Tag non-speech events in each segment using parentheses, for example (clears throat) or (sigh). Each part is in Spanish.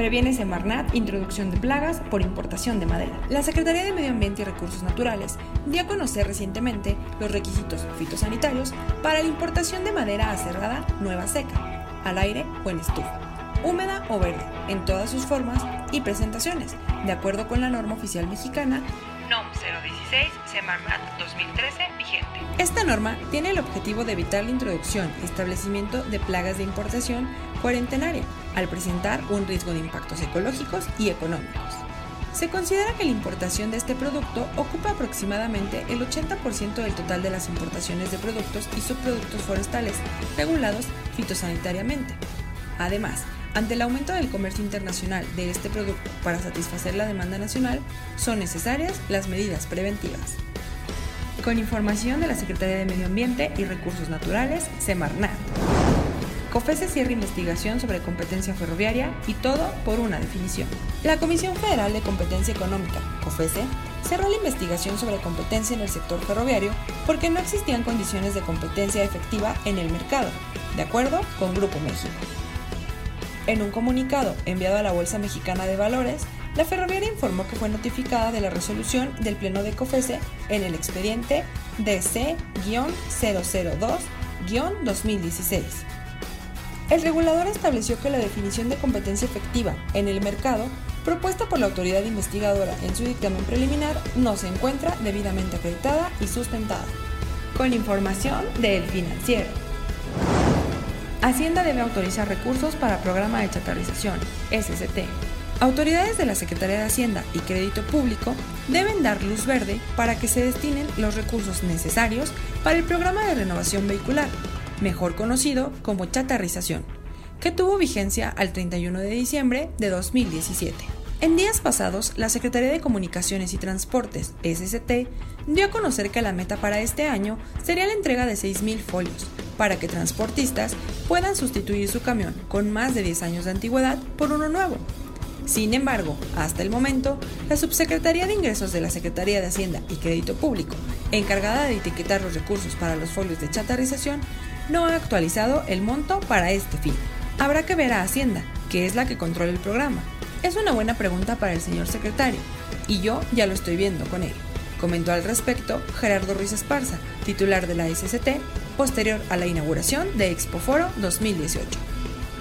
Previene Semarnat introducción de plagas por importación de madera. La Secretaría de Medio Ambiente y Recursos Naturales dio a conocer recientemente los requisitos fitosanitarios para la importación de madera aserrada nueva seca, al aire o en estufa húmeda o verde, en todas sus formas y presentaciones, de acuerdo con la norma oficial mexicana NOM 016 Semarnat 2013 vigente. Esta norma tiene el objetivo de evitar la introducción y establecimiento de plagas de importación cuarentenaria, al presentar un riesgo de impactos ecológicos y económicos. Se considera que la importación de este producto ocupa aproximadamente el 80% del total de las importaciones de productos y subproductos forestales regulados fitosanitariamente. Además, ante el aumento del comercio internacional de este producto para satisfacer la demanda nacional, son necesarias las medidas preventivas. Con información de la Secretaría de Medio Ambiente y Recursos Naturales, Semarnat. COFESE cierra investigación sobre competencia ferroviaria y todo por una definición. La Comisión Federal de Competencia Económica, COFESE, cerró la investigación sobre competencia en el sector ferroviario porque no existían condiciones de competencia efectiva en el mercado, de acuerdo con Grupo México. En un comunicado enviado a la Bolsa Mexicana de Valores, la ferroviaria informó que fue notificada de la resolución del Pleno de COFESE en el expediente DC-002-2016. El regulador estableció que la definición de competencia efectiva en el mercado propuesta por la autoridad investigadora en su dictamen preliminar no se encuentra debidamente acreditada y sustentada. Con información de El Financiero. Hacienda debe autorizar recursos para programa de chatarrización, SCT. Autoridades de la Secretaría de Hacienda y Crédito Público deben dar luz verde para que se destinen los recursos necesarios para el programa de renovación vehicular, mejor conocido como chatarrización, que tuvo vigencia al 31 de diciembre de 2017. En días pasados, la Secretaría de Comunicaciones y Transportes, SCT, dio a conocer que la meta para este año sería la entrega de 6.000 folios, para que transportistas puedan sustituir su camión con más de 10 años de antigüedad por uno nuevo. Sin embargo, hasta el momento, la Subsecretaría de Ingresos de la Secretaría de Hacienda y Crédito Público, encargada de etiquetar los recursos para los folios de chatarrización, no ha actualizado el monto para este fin. Habrá que ver a Hacienda, que es la que controla el programa. Es una buena pregunta para el señor secretario, y yo ya lo estoy viendo con él comentó al respecto Gerardo Ruiz Esparza, titular de la SCT, posterior a la inauguración de Expoforo 2018.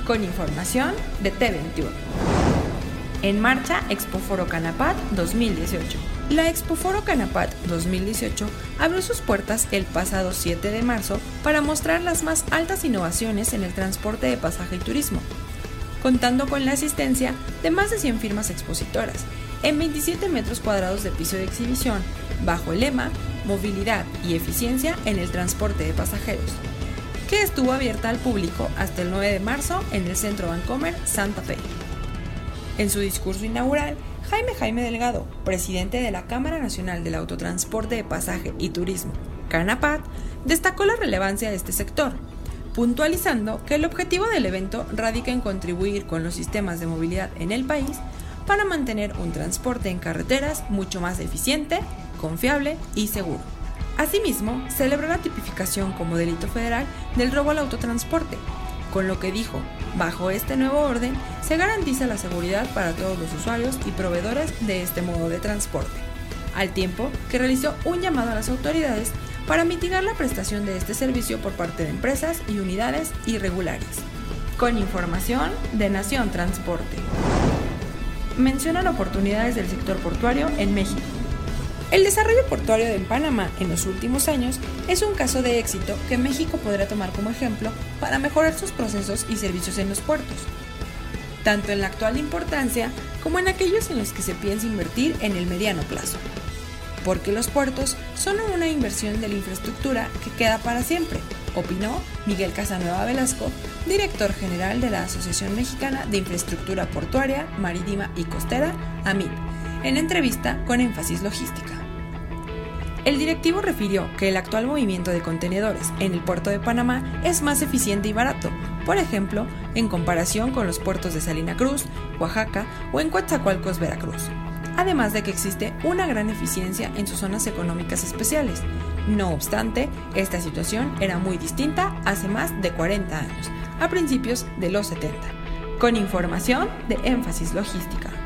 Con información de T21. En marcha Expoforo Canapat 2018. La Expoforo Canapat 2018 abrió sus puertas el pasado 7 de marzo para mostrar las más altas innovaciones en el transporte de pasaje y turismo, contando con la asistencia de más de 100 firmas expositoras, en 27 metros cuadrados de piso de exhibición, bajo el lema Movilidad y Eficiencia en el Transporte de Pasajeros, que estuvo abierta al público hasta el 9 de marzo en el Centro Vancomer Santa Fe. En su discurso inaugural, Jaime Jaime Delgado, presidente de la Cámara Nacional del Autotransporte de Pasaje y Turismo, CANAPAT, destacó la relevancia de este sector, puntualizando que el objetivo del evento radica en contribuir con los sistemas de movilidad en el país para mantener un transporte en carreteras mucho más eficiente, confiable y seguro. Asimismo, celebró la tipificación como delito federal del robo al autotransporte, con lo que dijo, bajo este nuevo orden se garantiza la seguridad para todos los usuarios y proveedores de este modo de transporte, al tiempo que realizó un llamado a las autoridades para mitigar la prestación de este servicio por parte de empresas y unidades irregulares. Con información de Nación Transporte mencionan oportunidades del sector portuario en México. El desarrollo portuario en Panamá en los últimos años es un caso de éxito que México podrá tomar como ejemplo para mejorar sus procesos y servicios en los puertos, tanto en la actual importancia como en aquellos en los que se piensa invertir en el mediano plazo. Porque los puertos son una inversión de la infraestructura que queda para siempre, opinó Miguel Casanueva Velasco, director general de la Asociación Mexicana de Infraestructura Portuaria, Marítima y Costera, AMIP, en entrevista con énfasis logística. El directivo refirió que el actual movimiento de contenedores en el puerto de Panamá es más eficiente y barato, por ejemplo, en comparación con los puertos de Salina Cruz, Oaxaca o en Coatzacoalcos, Veracruz. Además de que existe una gran eficiencia en sus zonas económicas especiales. No obstante, esta situación era muy distinta hace más de 40 años, a principios de los 70. Con información de énfasis logística.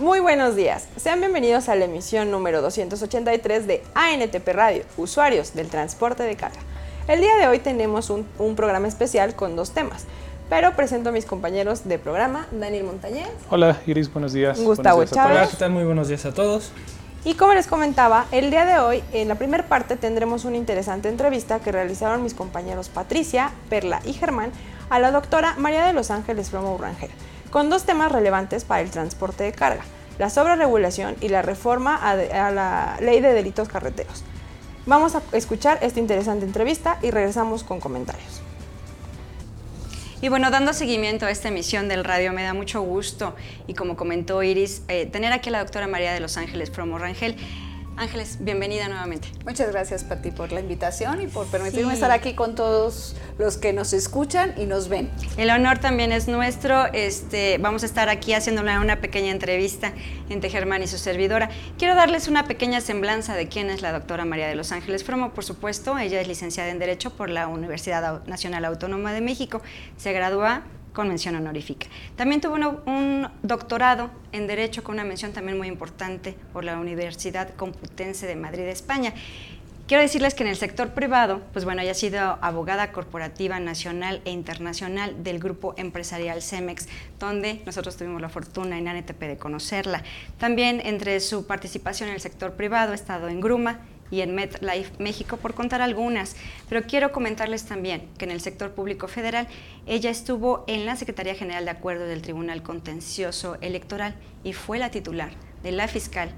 Muy buenos días, sean bienvenidos a la emisión número 283 de ANTP Radio, usuarios del transporte de carga. El día de hoy tenemos un, programa especial con dos temas, pero presento a mis compañeros de programa, Daniel Montañez. Hola Iris, buenos días. Gustavo Chávez. Hola, ¿qué tal? Muy buenos días a todos. Y como les comentaba, el día de hoy, en la primera parte, tendremos una interesante entrevista que realizaron mis compañeros Patricia, Perla y Germán a la doctora María de los Ángeles Flomo Urangel con dos temas relevantes para el transporte de carga, la sobreregulación y la reforma a, la ley de delitos carreteros. Vamos a escuchar esta interesante entrevista y regresamos con comentarios. Y bueno, dando seguimiento a esta emisión del radio, me da mucho gusto y como comentó Iris, eh, tener aquí a la doctora María de los Ángeles Promo Rangel. Ángeles, bienvenida nuevamente. Muchas gracias, Pati, por la invitación y por permitirme estar aquí con todos los que nos escuchan y nos ven. El honor también es nuestro. Este, vamos a estar aquí haciéndole una pequeña entrevista entre Germán y su servidora. Quiero darles una pequeña semblanza de quién es la doctora María de los Ángeles Fromo. Por supuesto, ella es licenciada en Derecho por la Universidad Nacional Autónoma de México. Se gradúa con mención honorífica. También tuvo un doctorado en Derecho con una mención también muy importante por la Universidad Complutense de Madrid, España. Quiero decirles que en el sector privado, pues bueno, ella ha sido abogada corporativa nacional e internacional del grupo empresarial Cemex, donde nosotros tuvimos la fortuna en ANTP de conocerla. También entre su participación en el sector privado ha estado en Gruma, y en MedLife México, por contar algunas. Pero quiero comentarles también que en el sector público federal ella estuvo en la Secretaría General de Acuerdo del Tribunal Contencioso Electoral y fue la titular de la fiscal,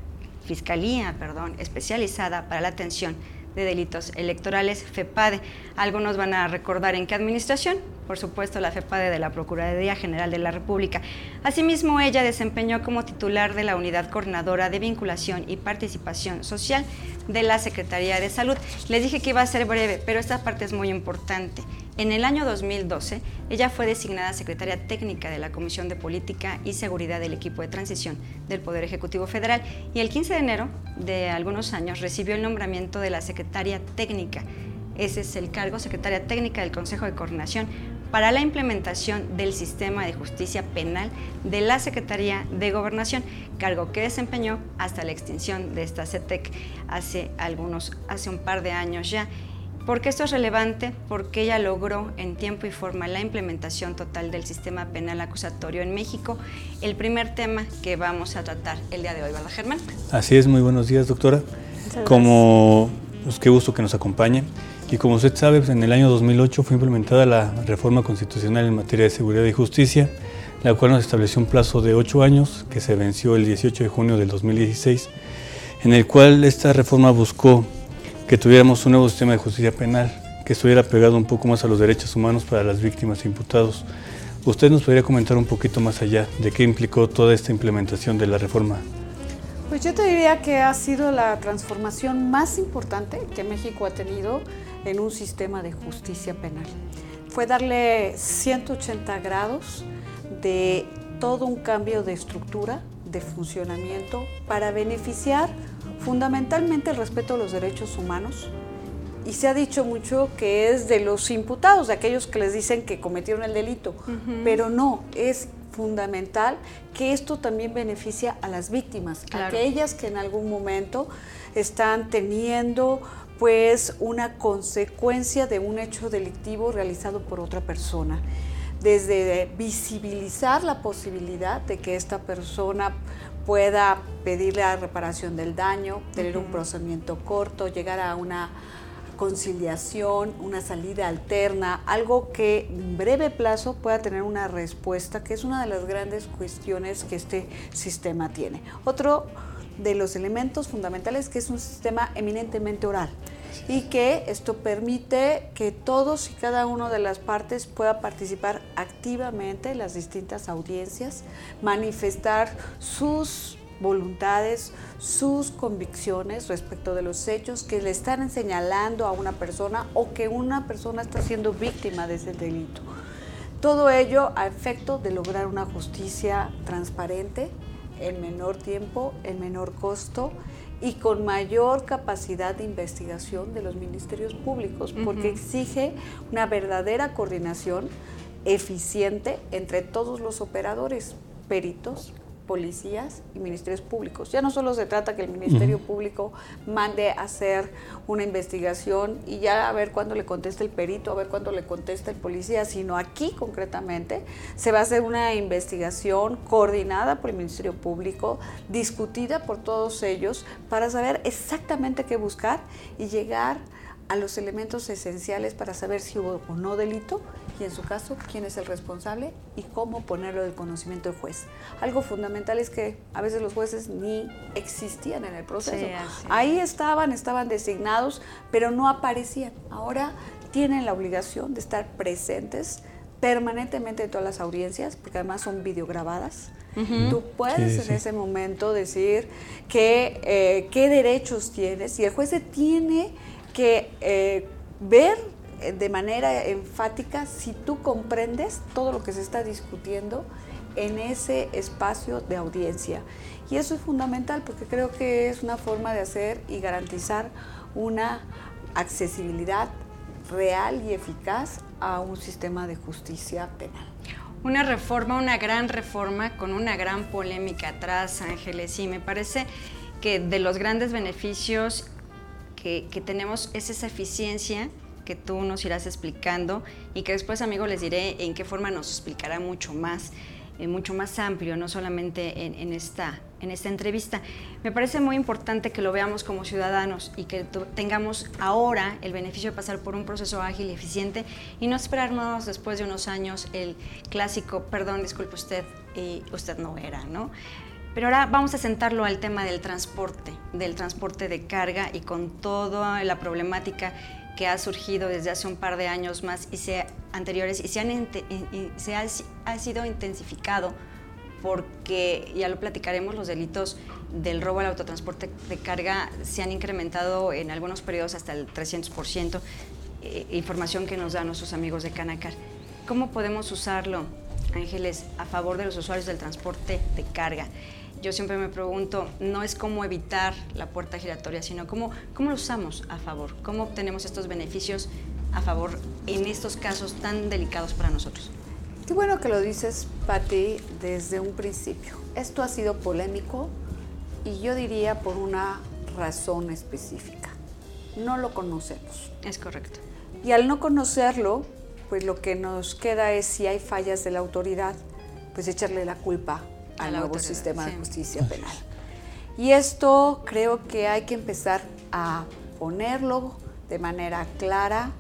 Fiscalía perdón, especializada para la atención de Delitos Electorales, FEPADE. Algunos van a recordar en qué administración, por supuesto la FEPADE de la Procuraduría General de la República. Asimismo, ella desempeñó como titular de la Unidad Coordinadora de Vinculación y Participación Social de la Secretaría de Salud. Les dije que iba a ser breve, pero esta parte es muy importante. En el año 2012, ella fue designada secretaria técnica de la Comisión de Política y Seguridad del equipo de transición del Poder Ejecutivo Federal y el 15 de enero de algunos años recibió el nombramiento de la secretaria técnica. Ese es el cargo, secretaria técnica del Consejo de Coordinación para la implementación del sistema de justicia penal de la Secretaría de Gobernación, cargo que desempeñó hasta la extinción de esta CETEC hace algunos, hace un par de años ya. ¿Por qué esto es relevante? Porque ella logró en tiempo y forma la implementación total del sistema penal acusatorio en México, el primer tema que vamos a tratar el día de hoy, ¿verdad, Germán? Así es, muy buenos días, doctora. Como, pues, qué gusto que nos acompañe. Y como usted sabe, pues, en el año 2008 fue implementada la reforma constitucional en materia de seguridad y justicia, la cual nos estableció un plazo de ocho años, que se venció el 18 de junio del 2016, en el cual esta reforma buscó que tuviéramos un nuevo sistema de justicia penal que estuviera pegado un poco más a los derechos humanos para las víctimas e imputados. ¿Usted nos podría comentar un poquito más allá de qué implicó toda esta implementación de la reforma? Pues yo te diría que ha sido la transformación más importante que México ha tenido en un sistema de justicia penal. Fue darle 180 grados de todo un cambio de estructura, de funcionamiento, para beneficiar fundamentalmente el respeto a los derechos humanos. Y se ha dicho mucho que es de los imputados, de aquellos que les dicen que cometieron el delito, pero no, es fundamental que esto también beneficia a las víctimas, aquellas que en algún momento están teniendo pues una consecuencia de un hecho delictivo realizado por otra persona. Desde visibilizar la posibilidad de que esta persona pueda pedir la reparación del daño, tener un procedimiento corto, llegar a una conciliación, una salida alterna, algo que en breve plazo pueda tener una respuesta, que es una de las grandes cuestiones que este sistema tiene. Otro de los elementos fundamentales que es un sistema eminentemente oral y que esto permite que todos y cada una de las partes pueda participar activamente en las distintas audiencias, manifestar sus voluntades, sus convicciones respecto de los hechos que le están señalando a una persona o que una persona está siendo víctima de ese delito. Todo ello a efecto de lograr una justicia transparente, en menor tiempo, en menor costo y con mayor capacidad de investigación de los ministerios públicos, porque exige una verdadera coordinación eficiente entre todos los operadores, peritos, policías y ministerios públicos. Ya no solo se trata que el Ministerio Público mande a hacer una investigación y ya a ver cuándo le contesta el perito, a ver cuándo le contesta el policía, sino aquí concretamente se va a hacer una investigación coordinada por el Ministerio Público, discutida por todos ellos para saber exactamente qué buscar y llegar a los elementos esenciales para saber si hubo o no delito y en su caso quién es el responsable y cómo ponerlo del conocimiento del juez. Algo fundamental es que a veces los jueces ni existían en el proceso. Ahí estaban, estaban designados, pero no aparecían. Ahora tienen la obligación de estar presentes permanentemente en todas las audiencias, porque además son videograbadas. Tú puedes en ese momento decir que, eh, qué derechos tienes y el juez tiene que eh, ver eh, de manera enfática si tú comprendes todo lo que se está discutiendo en ese espacio de audiencia. Y eso es fundamental porque creo que es una forma de hacer y garantizar una accesibilidad real y eficaz a un sistema de justicia penal. Una reforma, una gran reforma con una gran polémica atrás, Ángeles, y me parece que de los grandes beneficios que, tenemos es esa eficiencia que tú nos irás explicando y que después, amigo, les diré en qué forma nos explicará mucho más, eh, mucho más amplio, no solamente en, esta, en esta entrevista. Me parece muy importante que lo veamos como ciudadanos y que tengamos ahora el beneficio de pasar por un proceso ágil y eficiente y no esperarnos después de unos años el clásico, perdón, disculpe usted, y usted no era, ¿no? Pero ahora vamos a sentarlo al tema del transporte, del transporte de carga y con toda la problemática que ha surgido desde hace un par de años más y se, anteriores y se, han, se ha, ha, sido intensificado porque, ya lo platicaremos, los delitos del robo al autotransporte de carga se han incrementado en algunos periodos hasta el 300%, eh, información que nos dan nuestros amigos de Canacar. ¿Cómo podemos usarlo, Ángeles, a favor de los usuarios del transporte de carga? Yo siempre me pregunto, no es cómo evitar la puerta giratoria, sino cómo, cómo lo usamos a favor, cómo obtenemos estos beneficios a favor en estos casos tan delicados para nosotros. Qué bueno que lo dices, Patti, desde un principio. Esto ha sido polémico y yo diría por una razón específica. No lo conocemos. Es correcto. Y al no conocerlo, pues lo que nos queda es si hay fallas de la autoridad, pues echarle la culpa al nuevo sistema de justicia penal. Y esto creo que hay que empezar a ponerlo de manera clara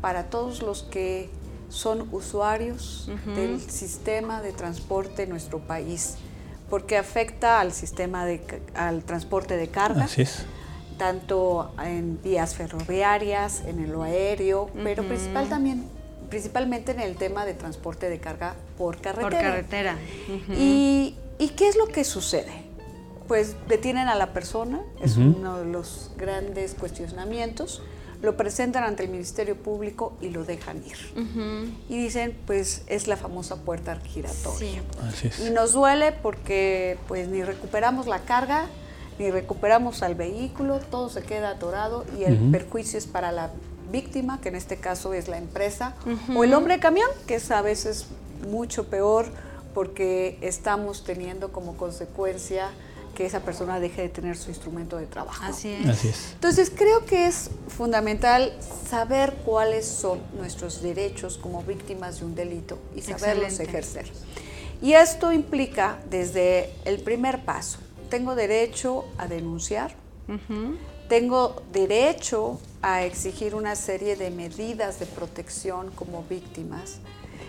para todos los que son usuarios del sistema de transporte en nuestro país, porque afecta al sistema de al transporte de carga, tanto en vías ferroviarias, en el aéreo, pero principal también principalmente en el tema de transporte de carga por carretera. Por carretera. y, qué es lo que sucede? Pues detienen a la persona, es uno de los grandes cuestionamientos, lo presentan ante el Ministerio Público y lo dejan ir. Y dicen, pues es la famosa puerta giratoria. Y nos duele porque pues ni recuperamos la carga, ni recuperamos al vehículo, todo se queda atorado y el perjuicio es para la víctima, que en este caso es la empresa, o el hombre de camión, que es a veces mucho peor porque estamos teniendo como consecuencia que esa persona deje de tener su instrumento de trabajo. Así es. Así es. Entonces creo que es fundamental saber cuáles son nuestros derechos como víctimas de un delito y saberlos Excelente. ejercer. Y esto implica desde el primer paso, tengo derecho a denunciar, tengo derecho a exigir una serie de medidas de protección como víctimas.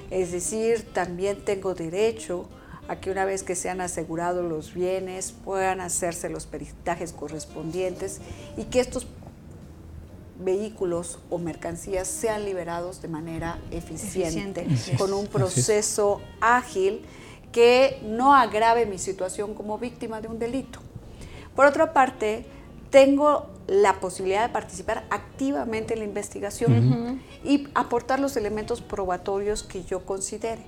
Es decir, también tengo derecho a que una vez que sean asegurados los bienes puedan hacerse los peritajes correspondientes y que estos vehículos o mercancías sean liberados de manera eficiente, Eficiente, con un proceso ágil que no agrave mi situación como víctima de un delito. Por otra parte, tengo la posibilidad de participar activamente en la investigación y aportar los elementos probatorios que yo considere.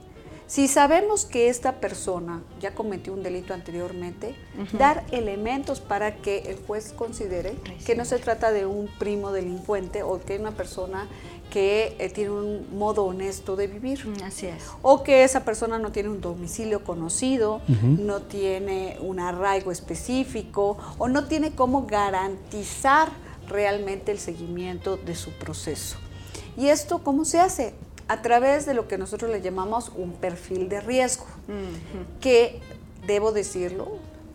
Si sabemos que esta persona ya cometió un delito anteriormente, dar elementos para que el juez considere que no se trata de un primo delincuente o que es una persona que eh, tiene un modo honesto de vivir Mm, Así es. o que esa persona no tiene un domicilio conocido, Ujú. no tiene un arraigo específico o no tiene cómo garantizar realmente el seguimiento de su proceso. ¿Y esto cómo se hace? A través de lo que nosotros le llamamos un perfil de riesgo, Ujú. que debo decirlo,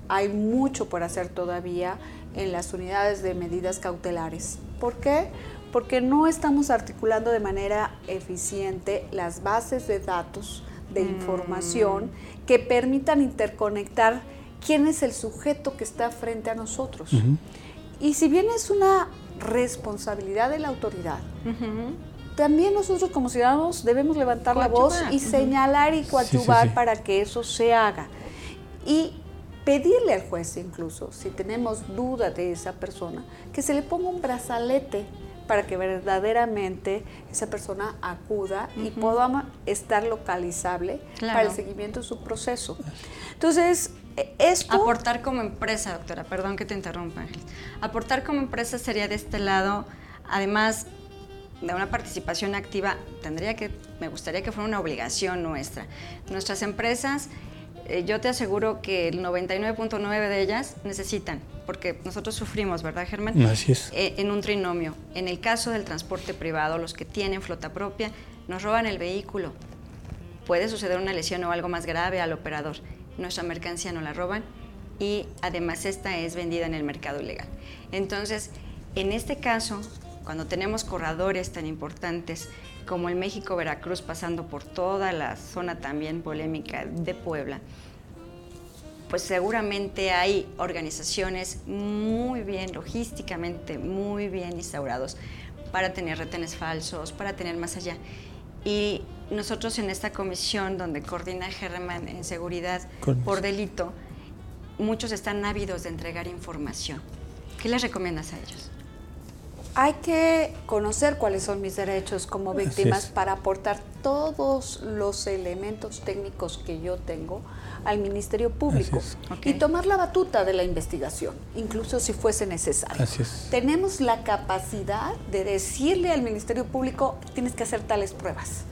hay mucho por hacer todavía en las unidades de medidas cautelares. ¿Por qué? Porque no estamos articulando de manera eficiente las bases de datos, de información, que permitan interconectar quién es el sujeto que está frente a nosotros. Ujú. Y si bien es una responsabilidad de la autoridad, Ujú. también nosotros como ciudadanos debemos levantar la voz Coadyuvar, y ujú. señalar y sí, coadyuvar sí. para que eso se haga. Y pedirle al juez incluso, si tenemos duda de esa persona, que se le ponga un brazalete para que verdaderamente esa persona acuda y podamos estar localizable Claro. para el seguimiento de su proceso. Entonces, eh, esto... Aportar como empresa, doctora, perdón que te interrumpa. Aportar como empresa sería de este lado, además de una participación activa, tendría que, me gustaría que fuera una obligación nuestra. Nuestras empresas, eh, yo te aseguro que el 99.9 de ellas necesitan, porque nosotros sufrimos, ¿verdad, Germán? Así es. Eh, en un trinomio. En el caso del transporte privado, los que tienen flota propia, nos roban el vehículo. Puede suceder una lesión o algo más grave al operador. Nuestra mercancía no la roban y además esta es vendida en el mercado ilegal. Entonces, en este caso, cuando tenemos corredores tan importantes como el México-Veracruz pasando por toda la zona también polémica de Puebla, pues seguramente hay organizaciones muy bien, logísticamente muy bien instaurados para tener retenes falsos, para tener más allá. Y nosotros en esta comisión donde coordina Germán en seguridad Con- por delito, muchos están ávidos de entregar información. ¿Qué les recomiendas a ellos? Hay que conocer cuáles son mis derechos como víctimas para aportar todos los elementos técnicos que yo tengo al Ministerio Público y tomar la batuta de la investigación, incluso si fuese necesario. Así es. Tenemos la capacidad de decirle al Ministerio Público, tienes que hacer tales pruebas.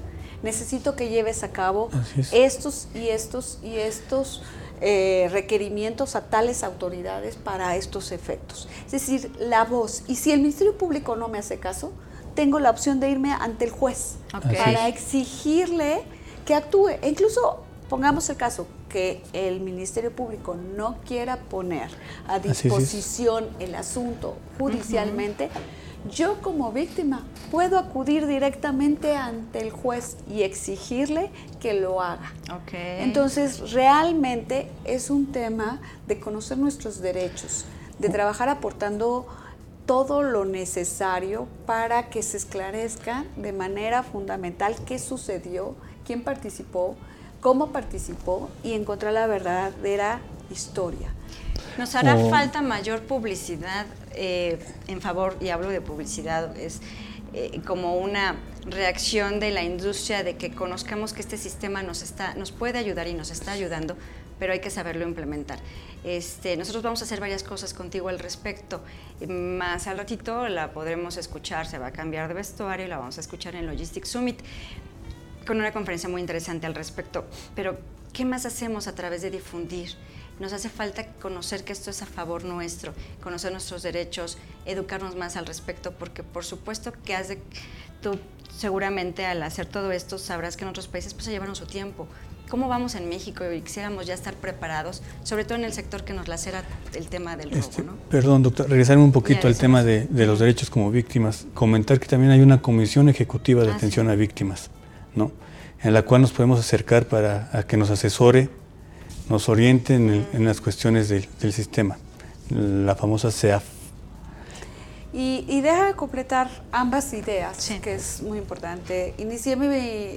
Necesito que lleves a cabo estos y estos y estos eh, requerimientos a tales autoridades para estos efectos. Es decir, la voz. Y si el Ministerio Público no me hace caso, tengo la opción de irme ante el juez para exigirle que actúe. E incluso, pongamos el caso, que el Ministerio Público no quiera poner a disposición el asunto judicialmente, yo como víctima puedo acudir directamente ante el juez y exigirle que lo haga. Entonces, realmente es un tema de conocer nuestros derechos, de trabajar aportando todo lo necesario para que se esclarezca de manera fundamental qué sucedió, quién participó, cómo participó y encontrar la verdadera historia. Nos hará O- falta mayor publicidad eh, en favor, y hablo de publicidad, es eh, como una reacción de la industria de que conozcamos que este sistema nos, está, nos puede ayudar y nos está ayudando, pero hay que saberlo implementar. Este, nosotros vamos a hacer varias cosas contigo al respecto. Más al ratito la podremos escuchar, se va a cambiar de vestuario la vamos a escuchar en Logistics Summit con una conferencia muy interesante al respecto. Pero, ¿qué más hacemos a través de difundir Nos hace falta conocer que esto es a favor nuestro, conocer nuestros derechos, educarnos más al respecto, porque por supuesto que has de, tú seguramente al hacer todo esto sabrás que en otros países pues se llevaron su tiempo. ¿Cómo vamos en México y quisiéramos ya estar preparados, sobre todo en el sector que nos lacera el tema del robo? Este, ¿no? Perdón, doctor, regresarme un poquito al tema de, los derechos como víctimas. Comentar que también hay una comisión ejecutiva de ah, atención a víctimas, ¿no? en la cual nos podemos acercar para que nos asesore, nos oriente en, las cuestiones del, sistema, la famosa CEAF. Y, y déjame completar ambas ideas, que es muy importante. Inicié mi,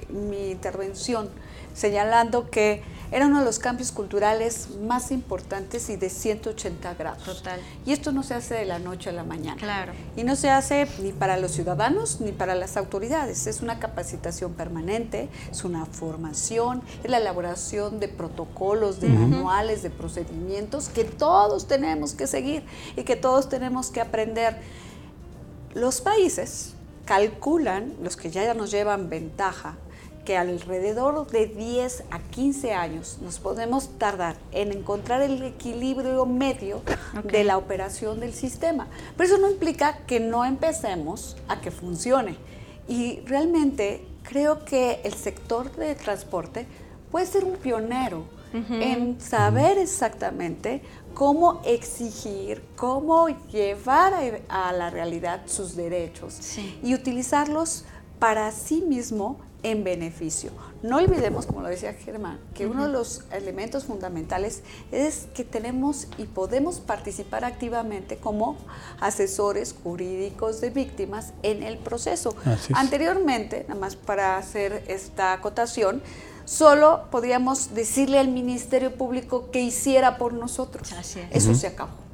mi intervención señalando que era uno de los cambios culturales más importantes y de 180 grados. Total. Y esto no se hace de la noche a la mañana. Claro. Y no se hace ni para los ciudadanos ni para las autoridades. Es una capacitación permanente, es una formación, es la elaboración de protocolos, de manuales, de procedimientos que todos tenemos que seguir y que todos tenemos que aprender. Los países calculan, los que ya nos llevan ventaja, que alrededor de 10 a 15 años nos podemos tardar en encontrar el equilibrio medio de la operación del sistema. Pero eso no implica que no empecemos a que funcione. Y realmente creo que el sector de transporte puede ser un pionero en saber exactamente cómo exigir, cómo llevar a, la realidad sus derechos y utilizarlos para sí mismo en beneficio. No olvidemos, como lo decía Germán, que uno de los elementos fundamentales es que tenemos y podemos participar activamente como asesores jurídicos de víctimas en el proceso. Anteriormente, nada más para hacer esta acotación, solo podíamos decirle al Ministerio Público que hiciera por nosotros. Eso se acabó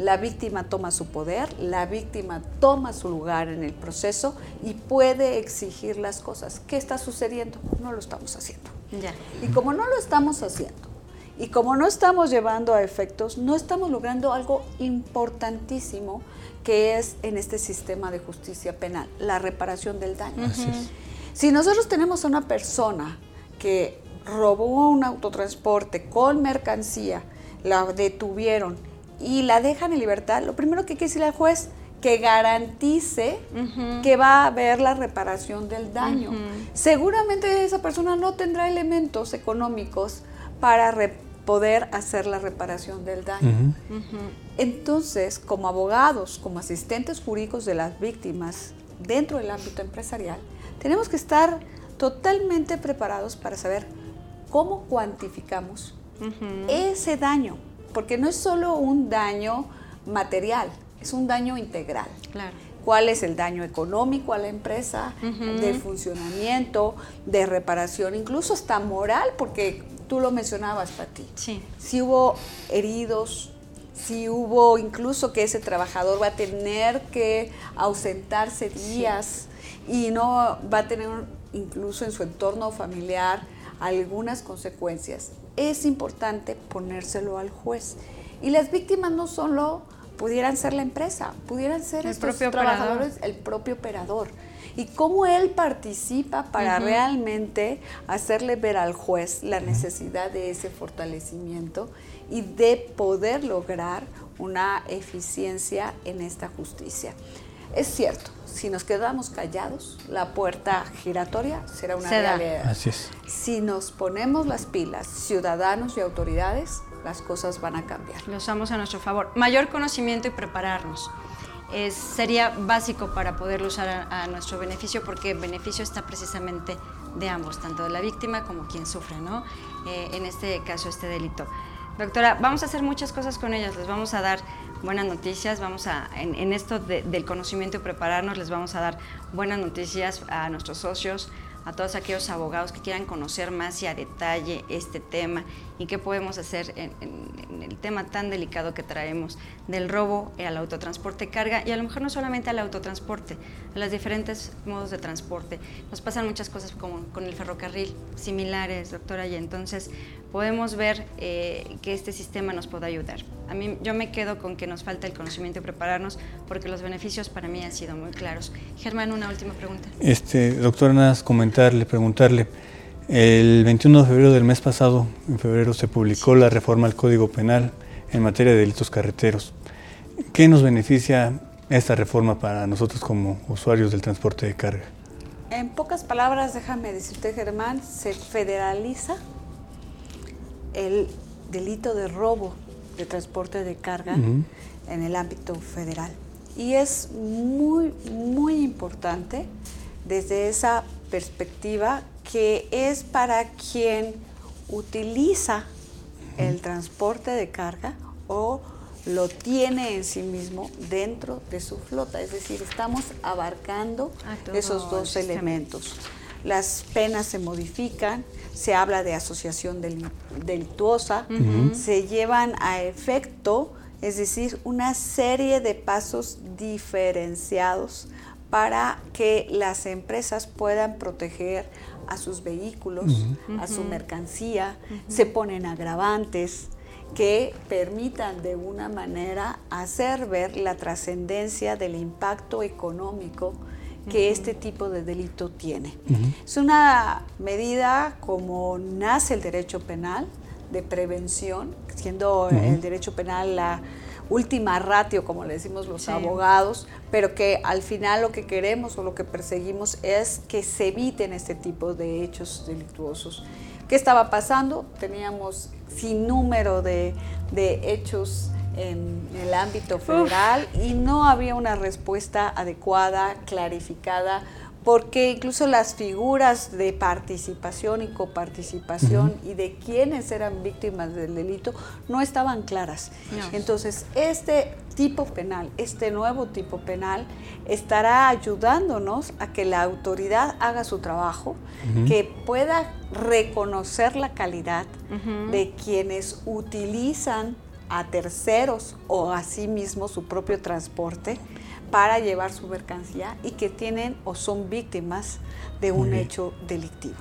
la víctima toma su poder, la víctima toma su lugar en el proceso y puede exigir las cosas. ¿Qué está sucediendo? No lo estamos haciendo. Ya. Y como no lo estamos haciendo, y como no estamos llevando a efectos, no estamos logrando algo importantísimo que es en este sistema de justicia penal, la reparación del daño. Si nosotros tenemos a una persona que robó un autotransporte con mercancía, la detuvieron y la dejan en libertad, lo primero que hay que decirle al juez que garantice que va a haber la reparación del daño. Seguramente esa persona no tendrá elementos económicos para poder hacer la reparación del daño. Entonces, como abogados, como asistentes jurídicos de las víctimas dentro del ámbito empresarial, tenemos que estar totalmente preparados para saber cómo cuantificamos ese daño porque no es solo un daño material, es un daño integral. Claro. ¿Cuál es el daño económico a la empresa, de funcionamiento, de reparación, incluso hasta moral, porque tú lo mencionabas, Pati. Sí. Si hubo heridos, si hubo incluso que ese trabajador va a tener que ausentarse días y no va a tener incluso en su entorno familiar algunas consecuencias es importante ponérselo al juez. Y las víctimas no solo pudieran ser la empresa, pudieran ser el estos trabajadores, el propio operador. Y cómo él participa para realmente hacerle ver al juez la necesidad de ese fortalecimiento y de poder lograr una eficiencia en esta justicia. Es cierto, si nos quedamos callados, la puerta giratoria será una realidad. Así es. Si nos ponemos las pilas, ciudadanos y autoridades, las cosas van a cambiar. Lo usamos a nuestro favor. Mayor conocimiento y prepararnos. sería básico para poderlo usar a, nuestro beneficio porque el beneficio está precisamente de ambos, tanto de la víctima como quien sufre, ¿no? Eh, en este caso, este delito. Doctora, vamos a hacer muchas cosas con ellas, les vamos a dar buenas noticias, vamos a, en, esto del conocimiento y prepararnos, les vamos a dar buenas noticias a nuestros socios, a todos aquellos abogados que quieran conocer más y a detalle este tema y qué podemos hacer en, el tema tan delicado que traemos del robo al autotransporte carga y a lo mejor no solamente al autotransporte, a los diferentes modos de transporte. Nos pasan muchas cosas como con el ferrocarril, similares, doctora, y entonces podemos ver eh, que este sistema nos puede ayudar. A mí yo me quedo con que nos falta el conocimiento y prepararnos porque los beneficios para mí han sido muy claros. Germán, una última pregunta. Este, doctora, nada comentarle, preguntarle. El 21 de febrero del mes pasado, en febrero, se publicó la reforma al Código Penal en materia de delitos carreteros. ¿Qué nos beneficia esta reforma para nosotros como usuarios del transporte de carga? En pocas palabras, déjame decirte, Germán, se federaliza el delito de robo de transporte de carga en el ámbito federal. Y es muy, muy importante desde esa perspectiva que es para quien utiliza el transporte de carga o lo tiene en sí mismo dentro de su flota. Es decir, estamos abarcando esos dos elementos. Las penas se modifican, se habla de asociación delictuosa, se llevan a efecto, es decir, una serie de pasos diferenciados para que las empresas puedan proteger a sus vehículos, a su mercancía, se ponen agravantes que permitan de una manera hacer ver la trascendencia del impacto económico que este tipo de delito tiene. Es una medida como nace el derecho penal de prevención, siendo el derecho penal la última ratio, como le decimos los abogados, pero que al final lo que queremos o lo que perseguimos es que se eviten este tipo de hechos delictuosos. ¿Qué estaba pasando? Teníamos sin número de, de hechos en el ámbito federal y no había una respuesta adecuada, clarificada, porque incluso las figuras de participación y coparticipación y de quienes eran víctimas del delito no estaban claras. Entonces, este tipo penal, este nuevo tipo penal, estará ayudándonos a que la autoridad haga su trabajo, que pueda reconocer la calidad de quienes utilizan a terceros o a sí mismo su propio transporte para llevar su mercancía y que tienen o son víctimas de un hecho delictivo.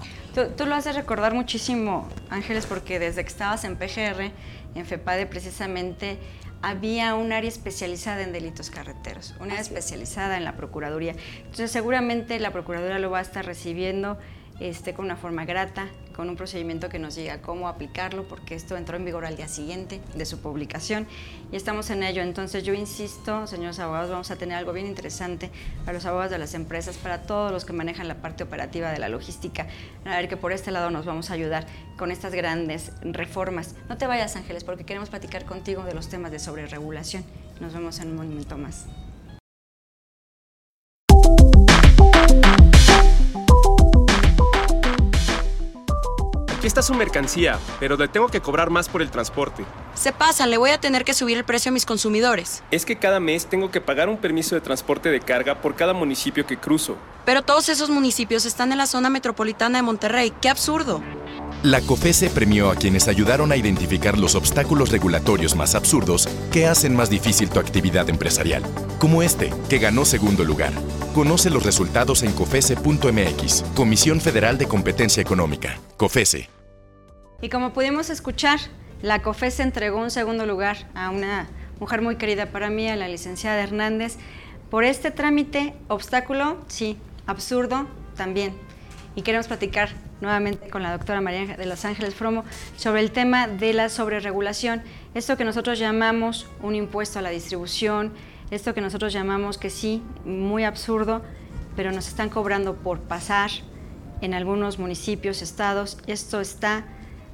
Tú, lo haces recordar muchísimo, Ángeles, porque desde que estabas en PGR, en FEPADE precisamente, había un área especializada en delitos carreteros, una área especializada en la Procuraduría. Entonces seguramente la Procuraduría lo va a estar recibiendo este, con una forma grata, con un procedimiento que nos diga cómo aplicarlo, porque esto entró en vigor al día siguiente de su publicación y estamos en ello. Entonces yo insisto, señores abogados, vamos a tener algo bien interesante para los abogados de las empresas, para todos los que manejan la parte operativa de la logística. A ver que por este lado nos vamos a ayudar con estas grandes reformas. No te vayas, Ángeles, porque queremos platicar contigo de los temas de sobreregulación. Nos vemos en un momento más. Aquí está su mercancía, pero le tengo que cobrar más por el transporte. Se pasa, le voy a tener que subir el precio a mis consumidores. Es que cada mes tengo que pagar un permiso de transporte de carga por cada municipio que cruzo. Pero todos esos municipios están en la zona metropolitana de Monterrey. ¡Qué absurdo! La COFESE premió a quienes ayudaron a identificar los obstáculos regulatorios más absurdos que hacen más difícil tu actividad empresarial, como este, que ganó segundo lugar. Conoce los resultados en COFESE.mx, Comisión Federal de Competencia Económica, COFESE. Y como pudimos escuchar, la COFESE entregó un segundo lugar a una mujer muy querida para mí, a la licenciada Hernández, por este trámite, obstáculo, sí, absurdo, también. Y queremos platicar nuevamente con la doctora María de Los Ángeles Fromo sobre el tema de la sobreregulación, esto que nosotros llamamos un impuesto a la distribución, esto que nosotros llamamos que sí, muy absurdo, pero nos están cobrando por pasar en algunos municipios, estados. Esto está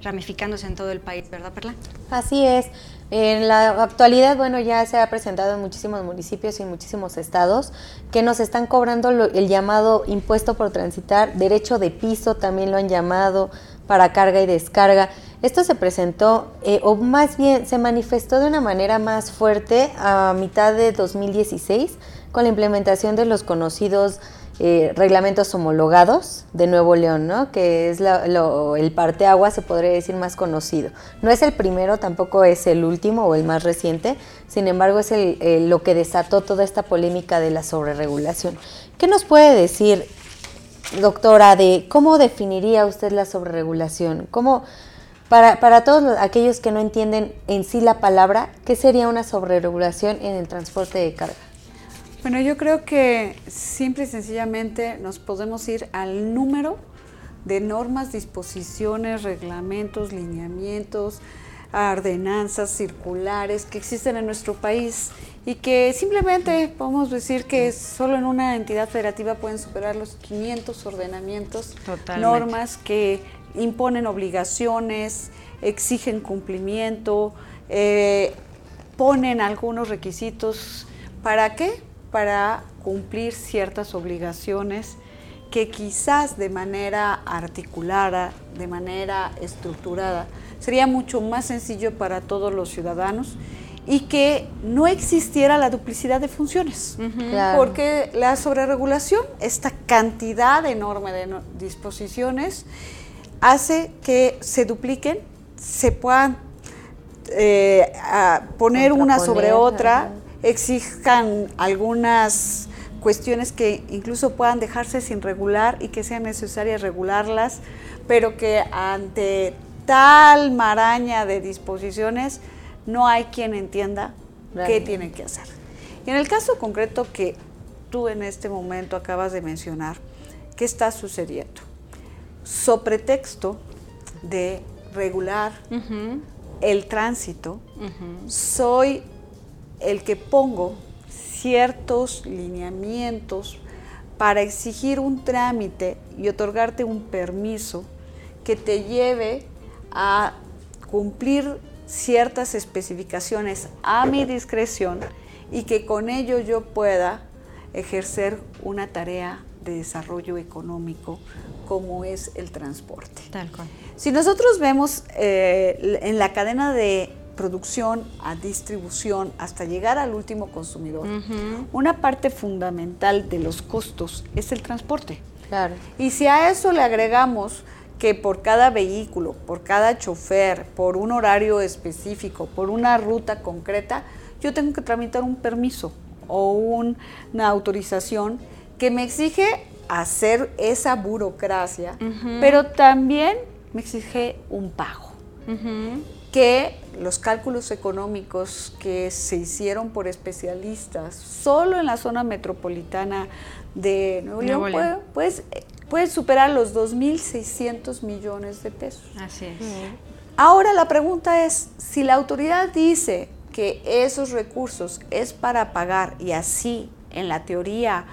ramificándose en todo el país, ¿verdad, Perla? Así es. En la actualidad, bueno, ya se ha presentado en muchísimos municipios y en muchísimos estados que nos están cobrando el llamado impuesto por transitar, derecho de piso también lo han llamado, para carga y descarga. Esto se presentó, eh, o más bien se manifestó de una manera más fuerte a mitad de 2016 con la implementación de los conocidos eh, reglamentos homologados de Nuevo León, ¿no? que es el parteaguas, se podría decir, más conocido. No es el primero, tampoco es el último o el más reciente, sin embargo es lo que desató toda esta polémica de la sobreregulación. ¿Qué nos puede decir doctora, de cómo definiría usted la sobreregulación. ¿Cómo, para, para todos aquellos que no entienden en sí la palabra, ¿qué sería una sobreregulación en el transporte de carga? Bueno, yo creo que simple y sencillamente nos podemos ir al número de normas, disposiciones, reglamentos, lineamientos, ordenanzas circulares que existen en nuestro país y que simplemente podemos decir que solo en una entidad federativa pueden superar los 500 ordenamientos, normas que imponen obligaciones, exigen cumplimiento, eh, ponen algunos requisitos. ¿Para qué? Para cumplir ciertas obligaciones que quizás de manera articulada, de manera estructurada, sería mucho más sencillo para todos los ciudadanos y que no existiera la duplicidad de funciones. Porque la sobreregulación, esta cantidad enorme de disposiciones, hace que se dupliquen, se puedan eh, poner una sobre otra, exijan algunas cuestiones que incluso puedan dejarse sin regular y que sean necesarias regularlas, pero que ante tal maraña de disposiciones no hay quien entienda qué tiene que hacer. Y en el caso concreto que tú en este momento acabas de mencionar, ¿qué está sucediendo? So pretexto de regular el tránsito, soy el que pongo ciertos lineamientos para exigir un trámite y otorgarte un permiso que te lleve a cumplir ciertas especificaciones a mi discreción y que con ello yo pueda ejercer una tarea de desarrollo económico como es el transporte. Tal cual. Si nosotros vemos eh, en la cadena de producción a distribución hasta llegar al último consumidor, una parte fundamental de los costos es el transporte. Claro. Y si a eso le agregamos que por cada vehículo, por cada chofer, por un horario específico, por una ruta concreta, yo tengo que tramitar un permiso o una autorización que me exige hacer esa burocracia, pero también me exige un pago. Que los cálculos económicos que se hicieron por especialistas solo en la zona metropolitana de Nuevo León, pues, puede superar los 2.600 millones de pesos. Así es. Ahora la pregunta es, si la autoridad dice que esos recursos es para pagar y así en la teoría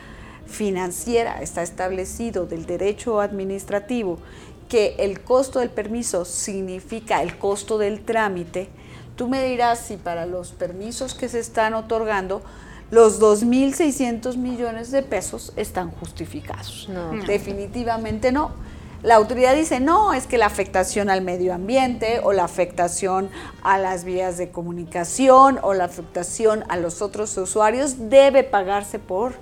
financiera está establecido del derecho administrativo que el costo del permiso significa el costo del trámite, tú me dirás si para los permisos que se están otorgando los 2.600 millones de pesos están justificados. Definitivamente no. La autoridad dice, no, es que la afectación al medio ambiente o la afectación a las vías de comunicación o la afectación a los otros usuarios debe pagarse por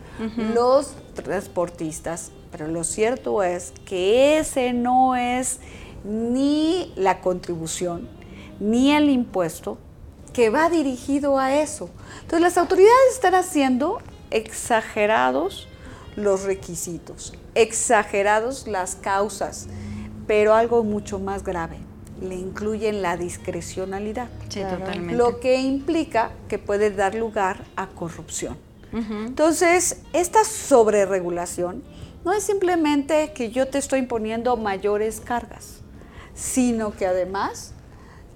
los transportistas. Pero lo cierto es que ese no es ni la contribución ni el impuesto que va dirigido a eso. Entonces las autoridades están haciendo exagerados los requisitos, exagerados las causas, pero algo mucho más grave, le incluyen la discrecionalidad. Sí, totalmente. Lo que implica que puede dar lugar a corrupción. Entonces, esta sobreregulación no es simplemente que yo te estoy imponiendo mayores cargas, sino que además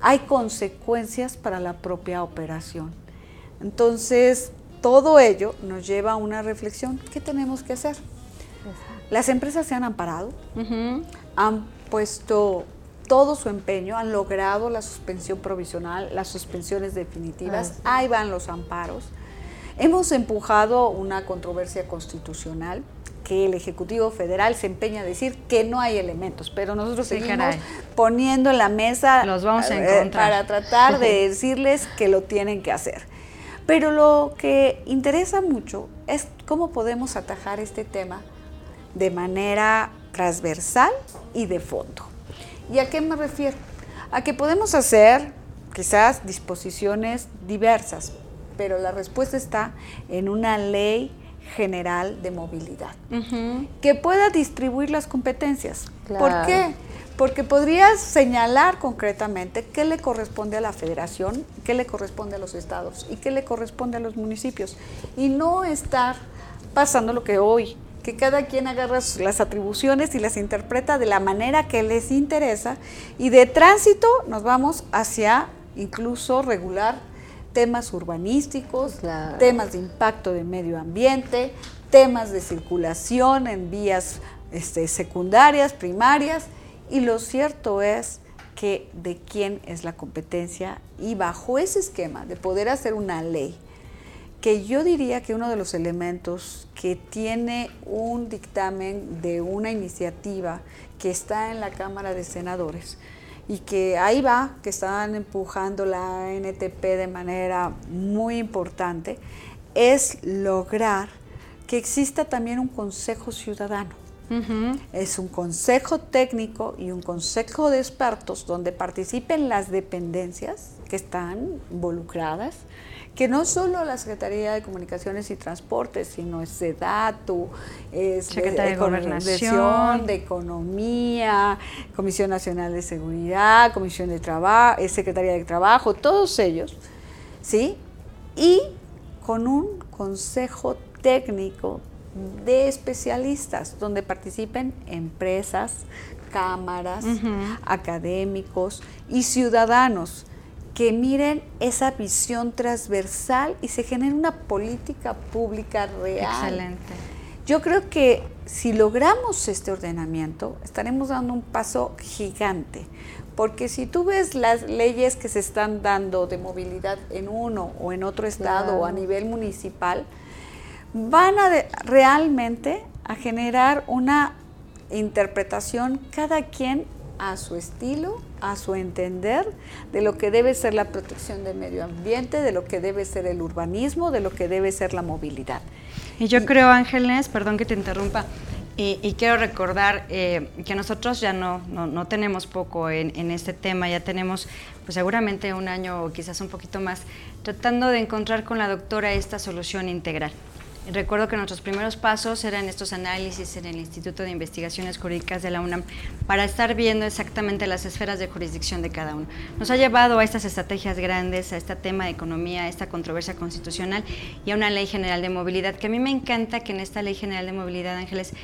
hay consecuencias para la propia operación. Entonces, todo ello nos lleva a una reflexión. ¿Qué tenemos que hacer? Las empresas se han amparado, han puesto todo su empeño, han logrado la suspensión provisional, las suspensiones definitivas, ah, ahí van los amparos. Hemos empujado una controversia constitucional que el Ejecutivo Federal se empeña a decir que no hay elementos, pero nosotros seguimos poniendo en la mesa Los vamos a eh, para tratar de (laughs) decirles que lo tienen que hacer. Pero lo que interesa mucho es cómo podemos atajar este tema de manera transversal y de fondo. ¿Y a qué me refiero? A que podemos hacer quizás disposiciones diversas, pero la respuesta está en una ley general de movilidad que pueda distribuir las competencias. ¿Por qué? Porque podrías señalar concretamente qué le corresponde a la federación, qué le corresponde a los estados y qué le corresponde a los municipios. Y no estar pasando lo que hoy que cada quien agarra las atribuciones y las interpreta de la manera que les interesa y de tránsito nos vamos hacia incluso regular temas urbanísticos, temas de impacto de medio ambiente, temas de circulación en vías este, secundarias, primarias, y lo cierto es que de quién es la competencia y bajo ese esquema de poder hacer una ley, que yo diría que uno de los elementos que tiene un dictamen de una iniciativa que está en la Cámara de Senadores, y que ahí va, que están empujando la NTP de manera muy importante, es lograr que exista también un consejo ciudadano. Es un consejo técnico y un consejo de expertos donde participen las dependencias que están involucradas, que no solo la Secretaría de Comunicaciones y Transportes, sino es SEDATU, es Secretaría de, Gobernación, de Economía, Comisión Nacional de Seguridad, Comisión de Trabajo, Secretaría de Trabajo, todos ellos, ¿sí? Y con un consejo técnico de especialistas, donde participen empresas, cámaras, académicos y ciudadanos que miren esa visión transversal y se genere una política pública real. Excelente. Yo creo que si logramos este ordenamiento, estaremos dando un paso gigante, porque si tú ves las leyes que se están dando de movilidad en uno o en otro estado o a nivel municipal, van a realmente a generar una interpretación cada quien a su estilo, a su entender de lo que debe ser la protección del medio ambiente, de lo que debe ser el urbanismo, de lo que debe ser la movilidad. Y yo creo, Ángeles, perdón que te interrumpa, y, quiero recordar eh, que nosotros ya no, no, tenemos poco en, en, este tema, ya tenemos pues seguramente un año o quizás un poquito más tratando de encontrar con la doctora esta solución integral. Recuerdo que nuestros primeros pasos eran estos análisis en el Instituto de Investigaciones Jurídicas de la UNAM para estar viendo exactamente las esferas de jurisdicción de cada uno. Nos ha llevado a estas estrategias grandes, a este tema de economía, a esta controversia constitucional y a una ley general de movilidad, que a mí me encanta que en esta ley general de movilidad, Ángeles,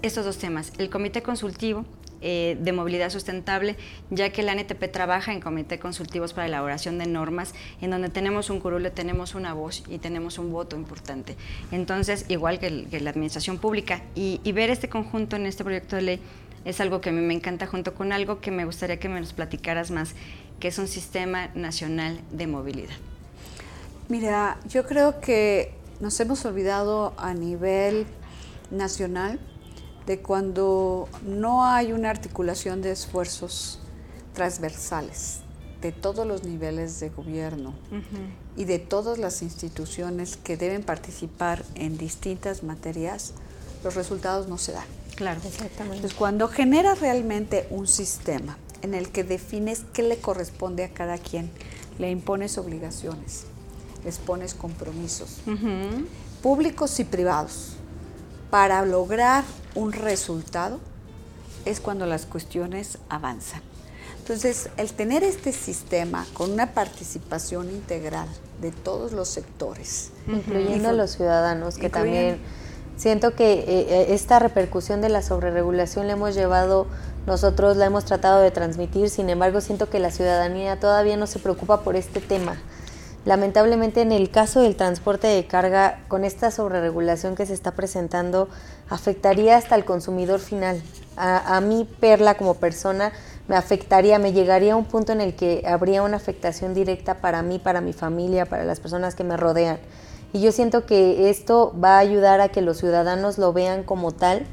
estos dos temas, el comité consultivo eh, de movilidad sustentable, ya que la NTP trabaja en comité consultivos para elaboración de normas, en donde tenemos un curule, tenemos una voz y tenemos un voto importante. Entonces, igual que, la administración pública, y, ver este conjunto en este proyecto de ley es algo que a mí me encanta, junto con algo que me gustaría que me nos platicaras más, que es un sistema nacional de movilidad. Mira, yo creo que nos hemos olvidado a nivel nacional de cuando no hay una articulación de esfuerzos transversales de todos los niveles de gobierno y de todas las instituciones que deben participar en distintas materias, los resultados no se dan. Claro, exactamente. Entonces, cuando generas realmente un sistema en el que defines qué le corresponde a cada quien, le impones obligaciones, les pones compromisos, públicos y privados, para lograr un resultado es cuando las cuestiones avanzan. Entonces, el tener este sistema con una participación integral de todos los sectores. Incluyendo a los ciudadanos, que también siento que eh, eh, esta repercusión de la sobreregulación la hemos llevado, nosotros la hemos tratado de transmitir, sin embargo siento que la ciudadanía todavía no se preocupa por este tema. Lamentablemente en el caso del transporte de carga, con esta sobreregulación que se está presentando, afectaría hasta el consumidor final. A, mí, Perla, como persona, me afectaría, me llegaría a un punto en el que habría una afectación directa para mí, para mi familia, para las personas que me rodean. Y yo siento que esto va a ayudar a que los ciudadanos lo vean como tal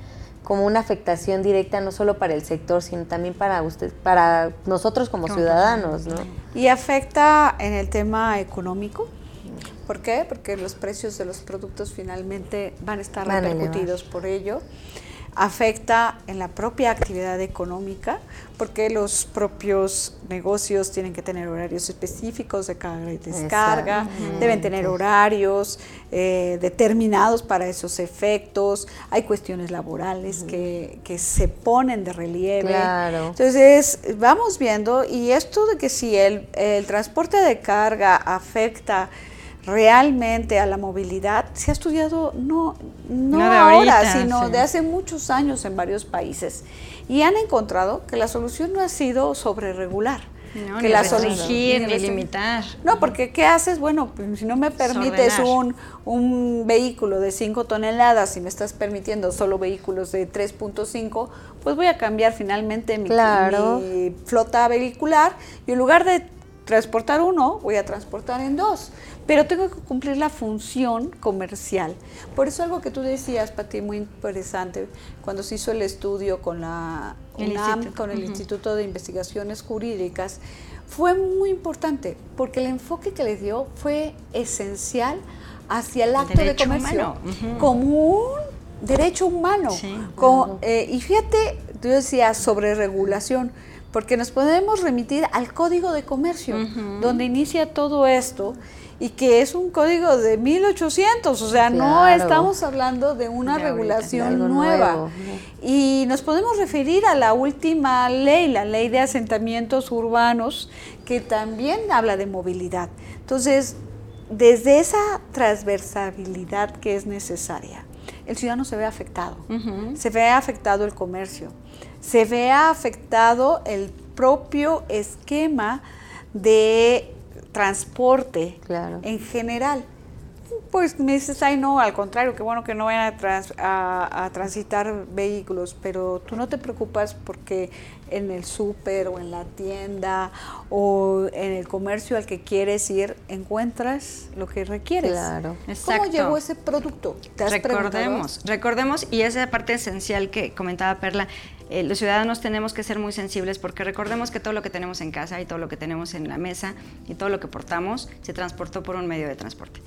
como una afectación directa no solo para el sector, sino también para usted, para nosotros como ciudadanos, ¿no? Y afecta en el tema económico. ¿Por qué? Porque los precios de los productos finalmente van a estar repercutidos por ello afecta en la propia actividad económica, porque los propios negocios tienen que tener horarios específicos de carga y descarga, deben tener horarios eh, determinados para esos efectos, hay cuestiones laborales que, se ponen de relieve. Entonces, vamos viendo, y esto de que si el, el transporte de carga afecta realmente a la movilidad se ha estudiado no, no, ahora, sino de hace muchos años en varios países. Y han encontrado que la solución no ha sido sobre regular. No, que ni la solución ni, limitar. No, porque ¿qué haces? Bueno, pues, si no me permites un, un, vehículo de 5 toneladas y me estás permitiendo solo vehículos de 3.5, pues voy a cambiar finalmente mi, mi, flota vehicular y en lugar de transportar uno, voy a transportar en dos pero tengo que cumplir la función comercial. Por eso algo que tú decías, Pati, muy interesante, cuando se hizo el estudio con la UNAM, con el Instituto de Investigaciones Jurídicas, fue muy importante, porque el enfoque que le dio fue esencial hacia el acto de comercio, como un derecho humano. Eh, y fíjate, tú decías sobre regulación, porque nos podemos remitir al Código de Comercio, donde inicia todo esto y que es un código de 1800, o sea, no estamos hablando de una regulación nueva. Y nos podemos referir a la última ley, la ley de asentamientos urbanos, que también habla de movilidad. Entonces, desde esa transversalidad que es necesaria, el ciudadano se ve afectado, se ve afectado el comercio, se ve afectado el propio esquema de transporte en general. Pues me dices, ay no, al contrario, qué bueno que no vayan a, transitar vehículos, pero tú no te preocupas porque en el súper o en la tienda o en el comercio al que quieres ir encuentras lo que requieres. Claro, ¿Cómo llegó ese producto? recordemos, recordemos, y esa parte esencial que comentaba Perla, eh, los ciudadanos tenemos que ser muy sensibles porque recordemos que todo lo que tenemos en casa y todo lo que tenemos en la mesa y todo lo que portamos se transportó por un medio de transporte,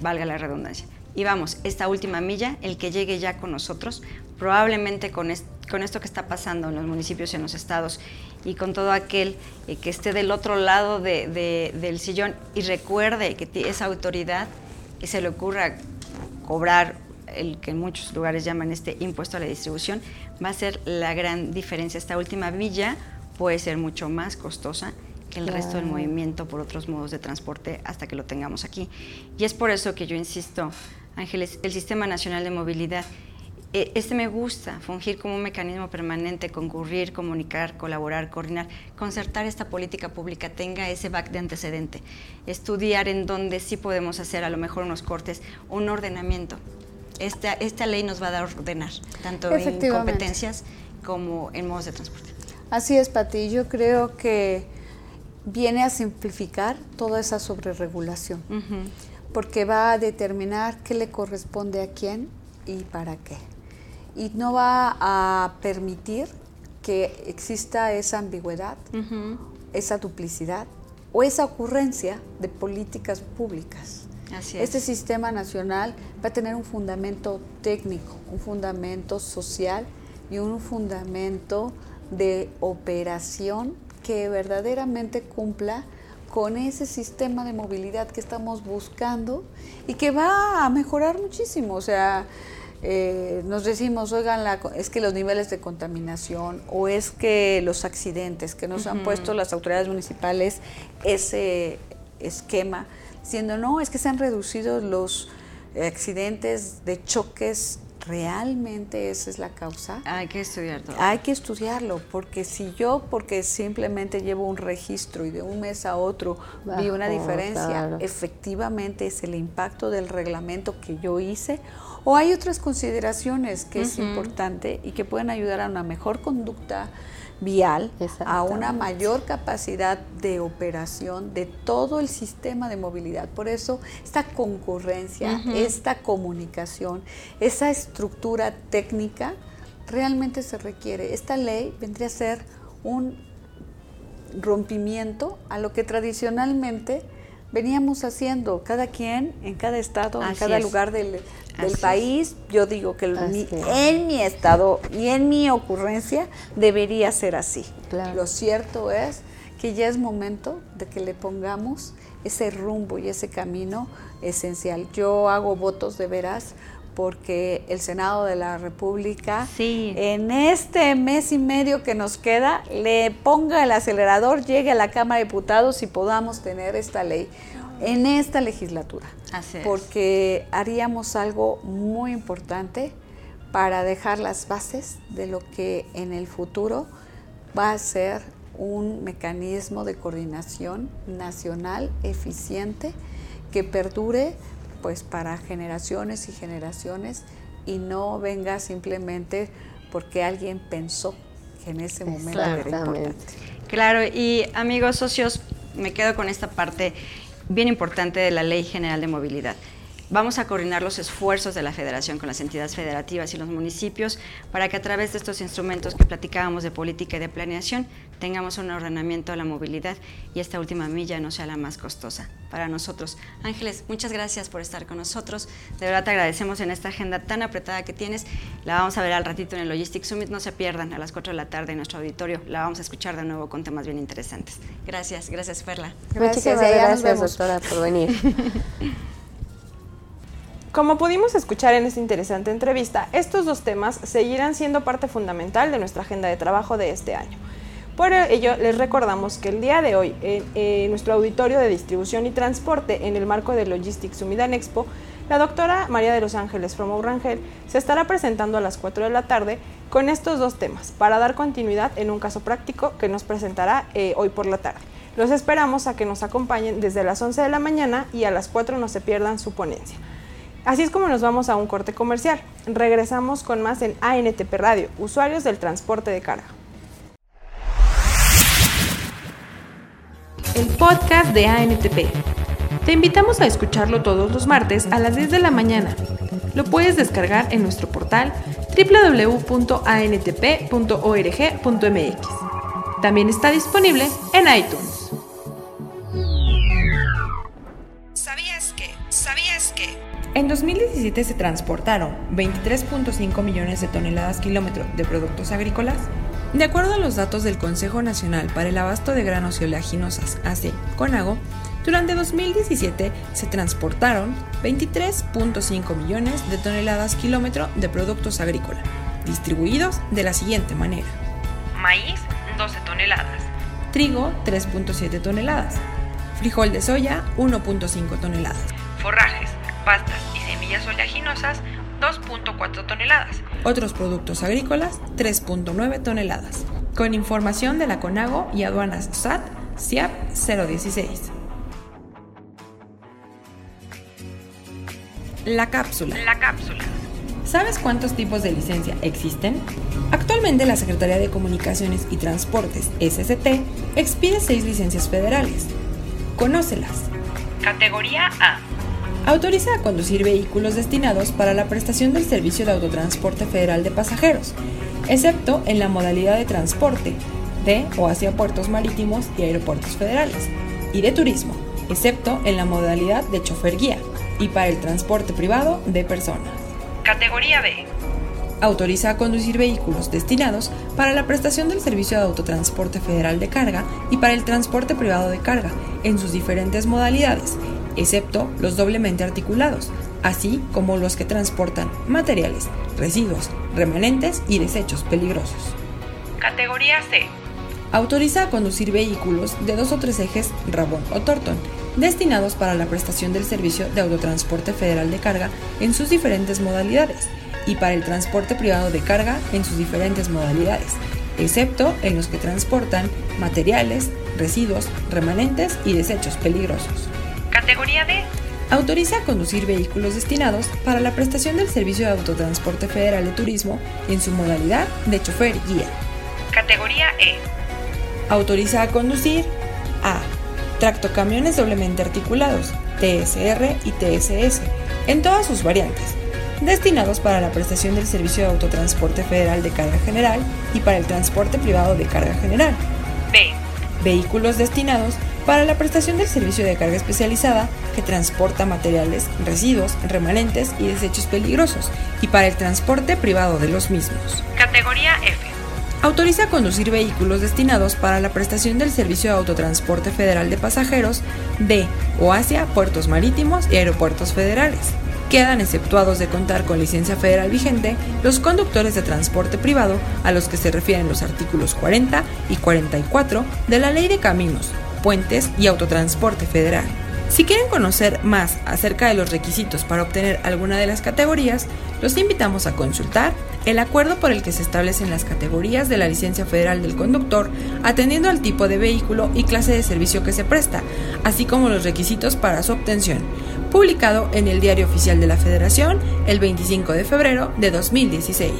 valga la redundancia. Y vamos, esta última milla, el que llegue ya con nosotros, probablemente con, con esto que está pasando en los municipios y en los estados y con todo aquel eh, que esté del otro lado del sillón y recuerde que esa autoridad se le ocurra cobrar el que en muchos lugares llaman este impuesto a la distribución, va a ser la gran diferencia. Esta última villa puede ser mucho más costosa que el resto del movimiento por otros modos de transporte hasta que lo tengamos aquí. Y es por eso que yo insisto, Ángeles, el Sistema Nacional de Movilidad, e, este me gusta, fungir como un mecanismo permanente, concurrir, comunicar, colaborar, coordinar, concertar esta política pública, tenga ese back de antecedente, estudiar en dónde sí podemos hacer a lo mejor unos cortes, un ordenamiento esta, esta ley nos va a dar ordenar, tanto en competencias como en modos de transporte. Así es, Pati. Yo creo que viene a simplificar toda esa sobreregulación, porque va a determinar qué le corresponde a quién y para qué. Y no va a permitir que exista esa ambigüedad, esa duplicidad o esa ocurrencia de políticas públicas. Este sistema nacional va a tener un fundamento técnico, un fundamento social y un fundamento de operación que verdaderamente cumpla con ese sistema de movilidad que estamos buscando y que va a mejorar muchísimo. O sea, eh, nos decimos, oigan, es que los niveles de contaminación o es que los accidentes que nos han puesto las autoridades municipales, ese esquema diciendo, no, es que se han reducido los accidentes de choques ¿Realmente esa es la causa? Hay que estudiarlo. Hay que estudiarlo, porque si yo, porque simplemente llevo un registro y de un mes a otro vi una diferencia, efectivamente es el impacto del reglamento que yo hice, o hay otras consideraciones que es importante y que pueden ayudar a una mejor conducta vial a una mayor capacidad de operación de todo el sistema de movilidad. Por eso esta concurrencia, esta comunicación, esa estructura técnica realmente se requiere. Esta ley vendría a ser un rompimiento a lo que tradicionalmente veníamos haciendo, cada quien en cada estado, en cada lugar del, país. Yo digo que en mi estado y en mi ocurrencia debería ser así. Lo cierto es que ya es momento de que le pongamos ese rumbo y ese camino esencial. Yo hago votos de veras porque el Senado de la República en este mes y medio que nos queda le ponga el acelerador, llegue a la Cámara de Diputados y podamos tener esta ley. en esta legislatura. Así es. Porque haríamos algo muy importante para dejar las bases de lo que en el futuro va a ser un mecanismo de coordinación nacional eficiente que perdure pues para generaciones y generaciones y no venga simplemente porque alguien pensó que en ese momento era importante. Claro, y amigos socios, me quedo con esta parte bien importante de la Ley General de Movilidad. Vamos a coordinar los esfuerzos de la federación con las entidades federativas y los municipios para que a través de estos instrumentos que platicábamos de política y de planeación tengamos un ordenamiento a la movilidad y esta última milla no sea la más costosa para nosotros. Ángeles, muchas gracias por estar con nosotros. De verdad te agradecemos en esta agenda tan apretada que tienes. La vamos a ver al ratito en el Logistics Summit. No se pierdan a las 4 de la tarde en nuestro auditorio. La vamos a escuchar de nuevo con temas bien interesantes. Gracias, gracias Perla. Muchísimas gracias, doctora, por venir. (laughs) Como pudimos escuchar en esta interesante entrevista, estos dos temas seguirán siendo parte fundamental de nuestra agenda de trabajo de este año. Por ello, les recordamos que el día de hoy, en, nuestro auditorio de distribución y transporte, en el marco de Logistics Sumidan Expo, la doctora María de los Ángeles Fromo Rangel se estará presentando a las 4 de la tarde con estos dos temas para dar continuidad en un caso práctico que nos presentará eh, hoy por la tarde. Los esperamos a que nos acompañen desde las 11 de la mañana y a las 4 no se pierdan su ponencia. Así es como nos vamos a un corte comercial. Regresamos con más en ANTP Radio, usuarios del transporte de carga. El podcast de ANTP. Te invitamos a escucharlo todos los martes a las 10 de la mañana. Lo puedes descargar en nuestro portal www.antp.org.mx. También está disponible en iTunes. En 2017 se transportaron 23.5 millones de toneladas kilómetro de productos agrícolas. De acuerdo a los datos del Consejo Nacional para el Abasto de Granos y Oleaginosas, AC CONAGO, durante 2017 se transportaron 23.5 millones de toneladas kilómetro de productos agrícolas, distribuidos de la siguiente manera. Maíz, 12 toneladas. Trigo, 3.7 toneladas. Frijol de soya, 1.5 toneladas. Forrajes, pastas y semillas oleaginosas 2.4 toneladas. Otros productos agrícolas 3.9 toneladas. Con información de la CONAGO y aduanas SAT CIAP 016. La cápsula. La cápsula. ¿Sabes cuántos tipos de licencia existen? Actualmente la Secretaría de Comunicaciones y Transportes, SCT, expide seis licencias federales. Conócelas. Categoría A autoriza a conducir vehículos destinados para la prestación del servicio de autotransporte federal de pasajeros, excepto en la modalidad de transporte de o hacia puertos marítimos y aeropuertos federales, y de turismo, excepto en la modalidad de chofer guía, y para el transporte privado de personas. Categoría B. Autoriza a conducir vehículos destinados para la prestación del servicio de autotransporte federal de carga y para el transporte privado de carga en sus diferentes modalidades, excepto los doblemente articulados, así como los que transportan materiales, residuos, remanentes y desechos peligrosos. Categoría C. Autoriza a conducir vehículos de dos o tres ejes Rabón o Torton, destinados para la prestación del servicio de autotransporte federal de carga en sus diferentes modalidades y para el transporte privado de carga en sus diferentes modalidades, excepto en los que transportan materiales, residuos, remanentes y desechos peligrosos. Categoría D. Autoriza a conducir vehículos destinados para la prestación del servicio de autotransporte federal de turismo en su modalidad de chofer guía. Categoría E. Autoriza a conducir a tractocamiones doblemente articulados, TSR y TSS, en todas sus variantes, destinados para la prestación del servicio de autotransporte federal de carga general y para el transporte privado de carga general. B. Vehículos destinados para la prestación del servicio de carga especializada que transporta materiales, residuos, remanentes y desechos peligrosos y para el transporte privado de los mismos. Categoría F. Autoriza conducir vehículos destinados para la prestación del servicio de autotransporte federal de pasajeros de o hacia puertos marítimos y aeropuertos federales. Quedan exceptuados de contar con licencia federal vigente los conductores de transporte privado a los que se refieren los artículos 40 y 44 de la Ley de Caminos, puentes y autotransporte federal. Si quieren conocer más acerca de los requisitos para obtener alguna de las categorías, los invitamos a consultar el acuerdo por el que se establecen las categorías de la licencia federal del conductor, atendiendo al tipo de vehículo y clase de servicio que se presta, así como los requisitos para su obtención, publicado en el Diario Oficial de la Federación el 25 de febrero de 2016.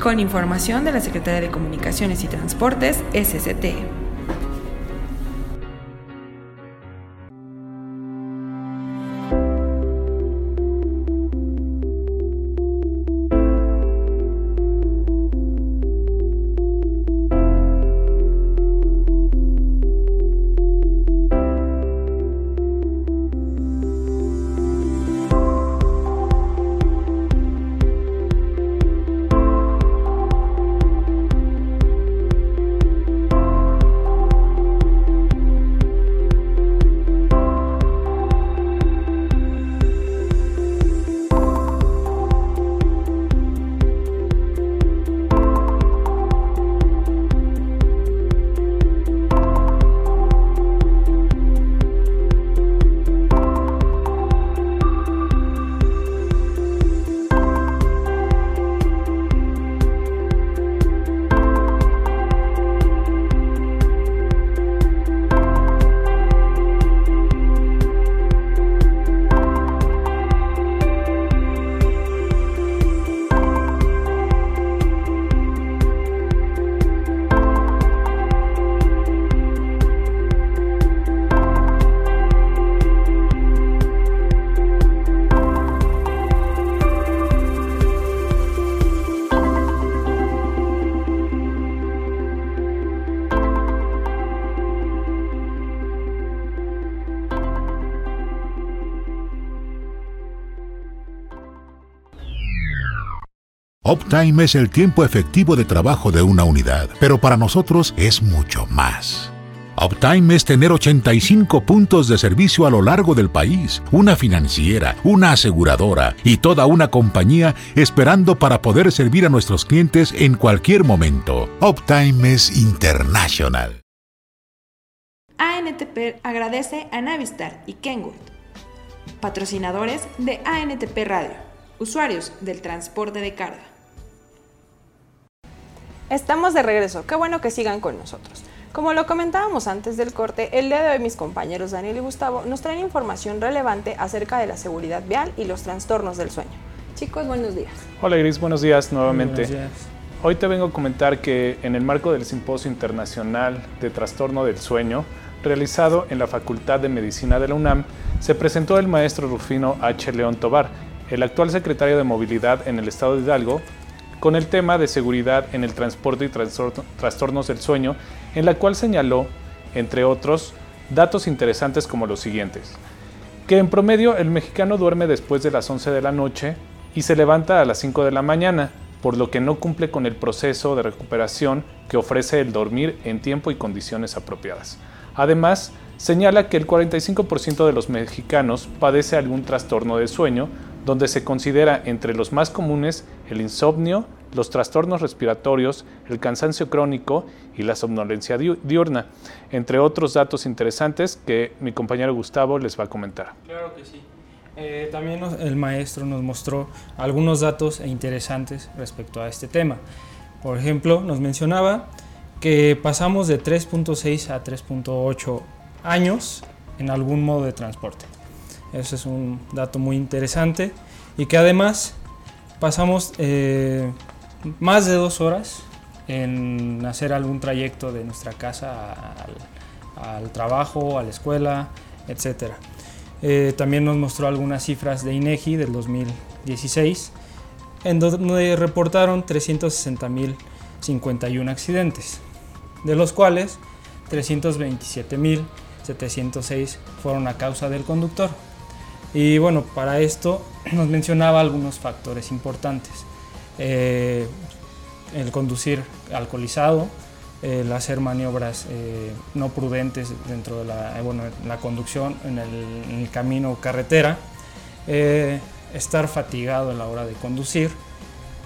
Con información de la Secretaría de Comunicaciones y Transportes, SCT. Uptime es el tiempo efectivo de trabajo de una unidad, pero para nosotros es mucho más. Uptime es tener 85 puntos de servicio a lo largo del país, una financiera, una aseguradora y toda una compañía esperando para poder servir a nuestros clientes en cualquier momento. Uptime es internacional. ANTP agradece a Navistar y Kenwood, patrocinadores de ANTP Radio, usuarios del transporte de carga. Estamos de regreso, qué bueno que sigan con nosotros. Como lo comentábamos antes del corte, el día de hoy mis compañeros Daniel y Gustavo nos traen información relevante acerca de la seguridad vial y los trastornos del sueño. Chicos, buenos días. Hola Gris, buenos días nuevamente. Hoy te vengo a comentar que en el marco del Simposio Internacional de Trastorno del Sueño, realizado en la Facultad de Medicina de la UNAM, se presentó el maestro Rufino H. León Tobar, el actual secretario de Movilidad en el Estado de Hidalgo, con el tema de seguridad en el transporte y trastornos del sueño, en la cual señaló, entre otros, datos interesantes como los siguientes. Que en promedio el mexicano duerme después de las 11 de la noche y se levanta a las 5 de la mañana, por lo que no cumple con el proceso de recuperación que ofrece el dormir en tiempo y condiciones apropiadas. Además, señala que el 45% de los mexicanos padece algún trastorno de sueño, donde se considera entre los más comunes el insomnio, los trastornos respiratorios, el cansancio crónico y la somnolencia diurna, entre otros datos interesantes que mi compañero Gustavo les va a comentar. Claro que sí. Eh, también el maestro nos mostró algunos datos interesantes respecto a este tema. Por ejemplo, nos mencionaba que pasamos de 3.6 a 3.8 años en algún modo de transporte. Ese es un dato muy interesante y que además pasamos eh, más de dos horas en hacer algún trayecto de nuestra casa al, trabajo, a la escuela, etc. Eh, también nos mostró algunas cifras de INEGI del 2016, en donde reportaron 360.051 accidentes, de los cuales 327.706 fueron a causa del conductor. Y bueno, para esto (clears throat) nos mencionaba algunos factores importantes. Eh, el conducir alcoholizado, el hacer maniobras eh, no prudentes dentro de la, bueno, la conducción en el, camino o carretera, eh, estar fatigado a la hora de conducir,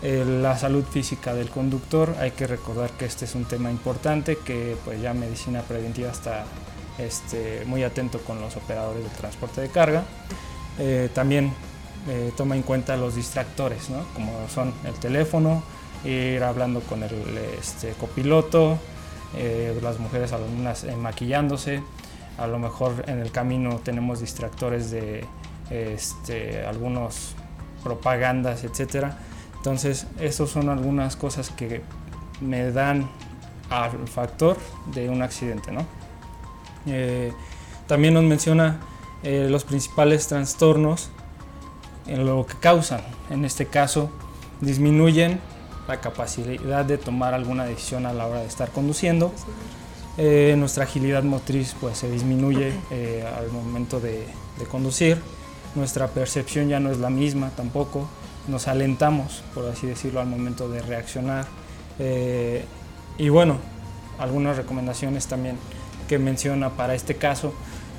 la salud física del conductor, hay que recordar que este es un tema importante que pues ya medicina preventiva está este, muy atento con los operadores de transporte de carga. Eh, también eh, toma en cuenta los distractores, ¿no? como son el teléfono, ir hablando con el este, copiloto, eh, las mujeres algunas maquillándose, a lo mejor en el camino tenemos distractores de este, algunos propagandas, etcétera. Entonces, esas son algunas cosas que me dan al factor de un accidente. ¿no? También nos menciona eh, los principales trastornos en lo que causan. En este caso, disminuyen la capacidad de tomar alguna decisión a la hora de estar conduciendo. Eh, nuestra agilidad motriz pues, se disminuye al momento de, de, conducir. Nuestra percepción ya no es la misma tampoco. Nos alentamos, por así decirlo, al momento de reaccionar. y bueno, algunas recomendaciones también que menciona para este caso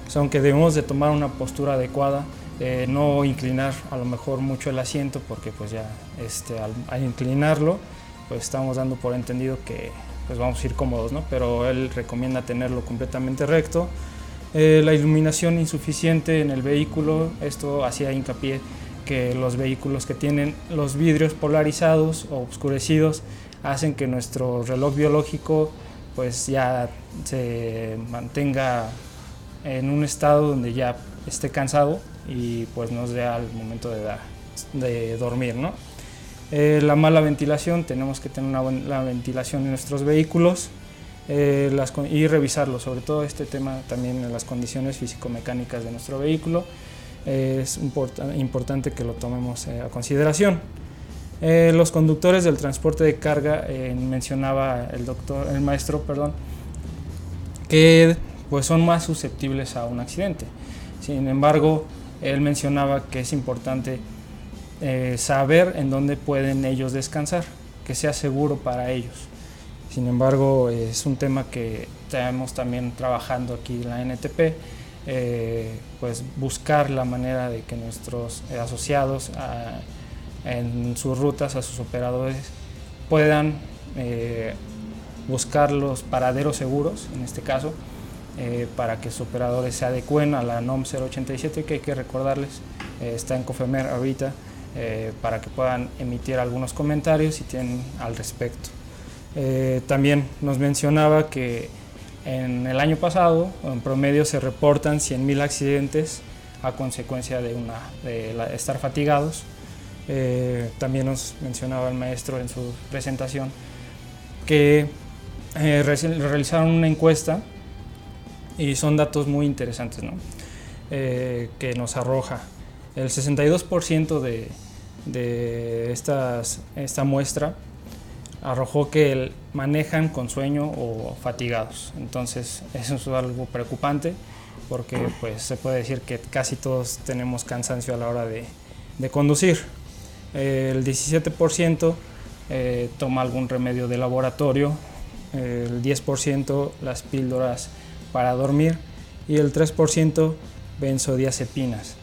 son que debemos de tomar una postura adecuada, eh, no inclinar a lo mejor mucho el asiento porque pues ya este, al, inclinarlo pues estamos dando por entendido que pues vamos a ir cómodos, ¿no? pero él recomienda tenerlo completamente recto. Eh, la iluminación insuficiente en el vehículo, esto hacía hincapié que los vehículos que tienen los vidrios polarizados o oscurecidos hacen que nuestro reloj biológico pues ya se mantenga en un estado donde ya esté cansado y pues nos dé al momento de, de dormir. ¿no? Eh, la mala ventilación, tenemos que tener una buena ventilación en nuestros vehículos eh, las, y revisarlo, sobre todo este tema también en las condiciones físico-mecánicas de nuestro vehículo. es importante que lo tomemos eh, a consideración. Eh, los conductores del transporte de carga, eh, mencionaba el doctor, el maestro, perdón, que pues son más susceptibles a un accidente. Sin embargo, él mencionaba que es importante eh, saber en dónde pueden ellos descansar, que sea seguro para ellos. Sin embargo, es un tema que estamos también trabajando aquí en la NTP, pues buscar la manera de que nuestros asociados ah, en sus rutas a sus operadores puedan eh, buscar los paraderos seguros, en este caso, eh, para que sus operadores se adecuen a la NOM 087, que hay que recordarles, eh, está en COFEMER ahorita, para que puedan emitir algunos comentarios si tienen al respecto. también nos mencionaba que en el año pasado, en promedio, se reportan 100.000 accidentes a consecuencia de, una, de estar fatigados eh, también nos mencionaba el maestro en su presentación que eh, realizaron una encuesta y son datos muy interesantes eh, que nos arroja. El 62% de, de estas, esta muestra arrojó que manejan con sueño o fatigados. Entonces eso es algo preocupante porque pues, se puede decir que casi todos tenemos cansancio a la hora de, de conducir el 17% eh, toma algún remedio de laboratorio, el 10% las píldoras para dormir y el 3% benzodiazepinas.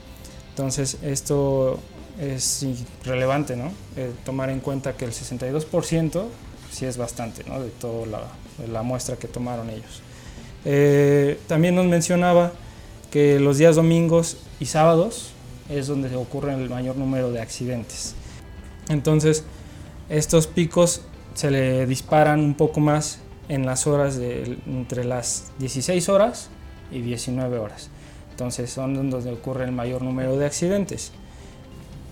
Entonces esto es relevante, ¿no? Eh, tomar en cuenta que el 62% sí es bastante, ¿no? De toda la, muestra que tomaron ellos. Eh, también nos mencionaba que los días domingos y sábados es donde ocurre el mayor número de accidentes. Entonces, estos picos se le disparan un poco más en las horas de entre las 16 horas y 19 horas. Entonces son donde ocurre el mayor número de accidentes.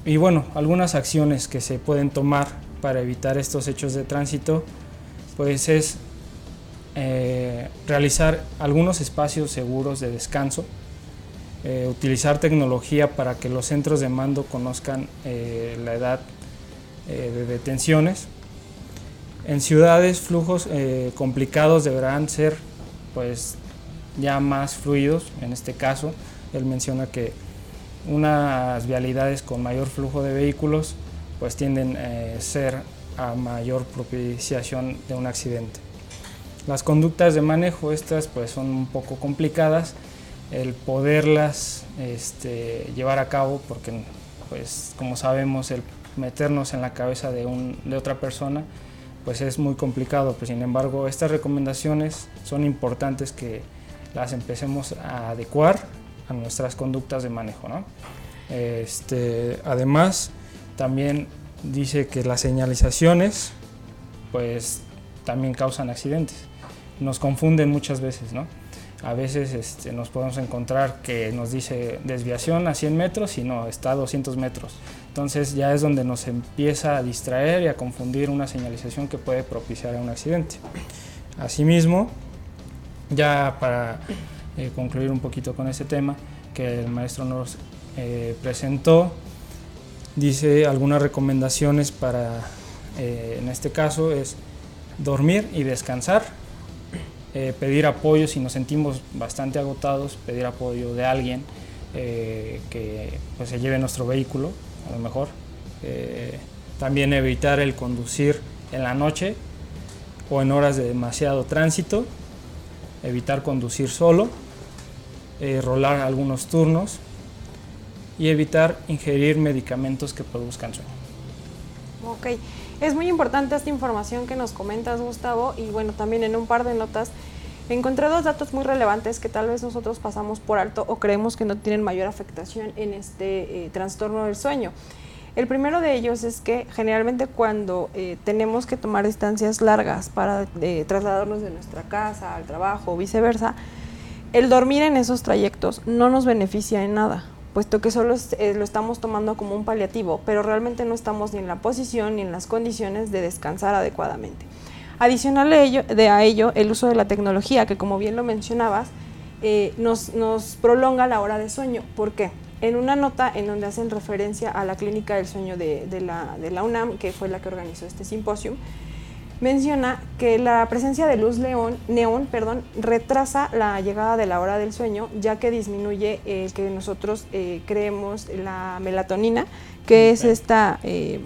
Y bueno, algunas acciones que se pueden tomar para evitar estos hechos de tránsito, pues es eh, realizar algunos espacios seguros de descanso, eh, utilizar tecnología para que los centros de mando conozcan eh, la edad de detenciones. En ciudades flujos complicados deberán ser pues ya más fluidos, en este caso él menciona que unas vialidades con mayor flujo de vehículos pues tienden a ser a mayor propiciación de un accidente. Las conductas de manejo, estas pues son un poco complicadas, el poderlas este, llevar a cabo, porque pues como sabemos el meternos en la cabeza de, un, de otra persona, pues es muy complicado. Pues, sin embargo, estas recomendaciones son importantes que las empecemos a adecuar a nuestras conductas de manejo. ¿no? Este, además, también dice que las señalizaciones pues también causan accidentes. Nos confunden muchas veces, ¿no? A veces este, nos podemos encontrar que nos dice desviación a 100 metros y no, está a 200 metros. Entonces ya es donde nos empieza a distraer y a confundir una señalización que puede propiciar un accidente. Asimismo, ya para eh, concluir un poquito con este tema que el maestro nos eh, presentó, dice algunas recomendaciones para, eh, en este caso, es dormir y descansar, pedir apoyo si nos sentimos bastante agotados, pedir apoyo de alguien que pues, se lleve nuestro vehículo, a lo mejor. también evitar el conducir en la noche o en horas de demasiado tránsito, evitar conducir solo, eh, rolar algunos turnos y evitar ingerir medicamentos que produzcan sueño. Ok, es muy importante esta información que nos comentas Gustavo y bueno, también en un par de notas encontré dos datos muy relevantes que tal vez nosotros pasamos por alto o creemos que no tienen mayor afectación en este eh, trastorno del sueño. El primero de ellos es que generalmente cuando eh, tenemos que tomar distancias largas para eh, trasladarnos de nuestra casa al trabajo o viceversa, el dormir en esos trayectos no nos beneficia en nada, puesto que solo eh, lo estamos tomando como un paliativo, pero realmente no estamos ni en la posición ni en las condiciones de descansar adecuadamente. Adicional a ello, de a ello el uso de la tecnología, que como bien lo mencionabas, nos, nos prolonga la hora de sueño. ¿Por qué? en una nota en donde hacen referencia a la clínica del sueño de, la, UNAM, que fue la que organizó este simposio, menciona que la presencia de luz león, neón perdón, retrasa la llegada de la hora del sueño, ya que disminuye el que nosotros eh, creemos la melatonina, que es esta eh,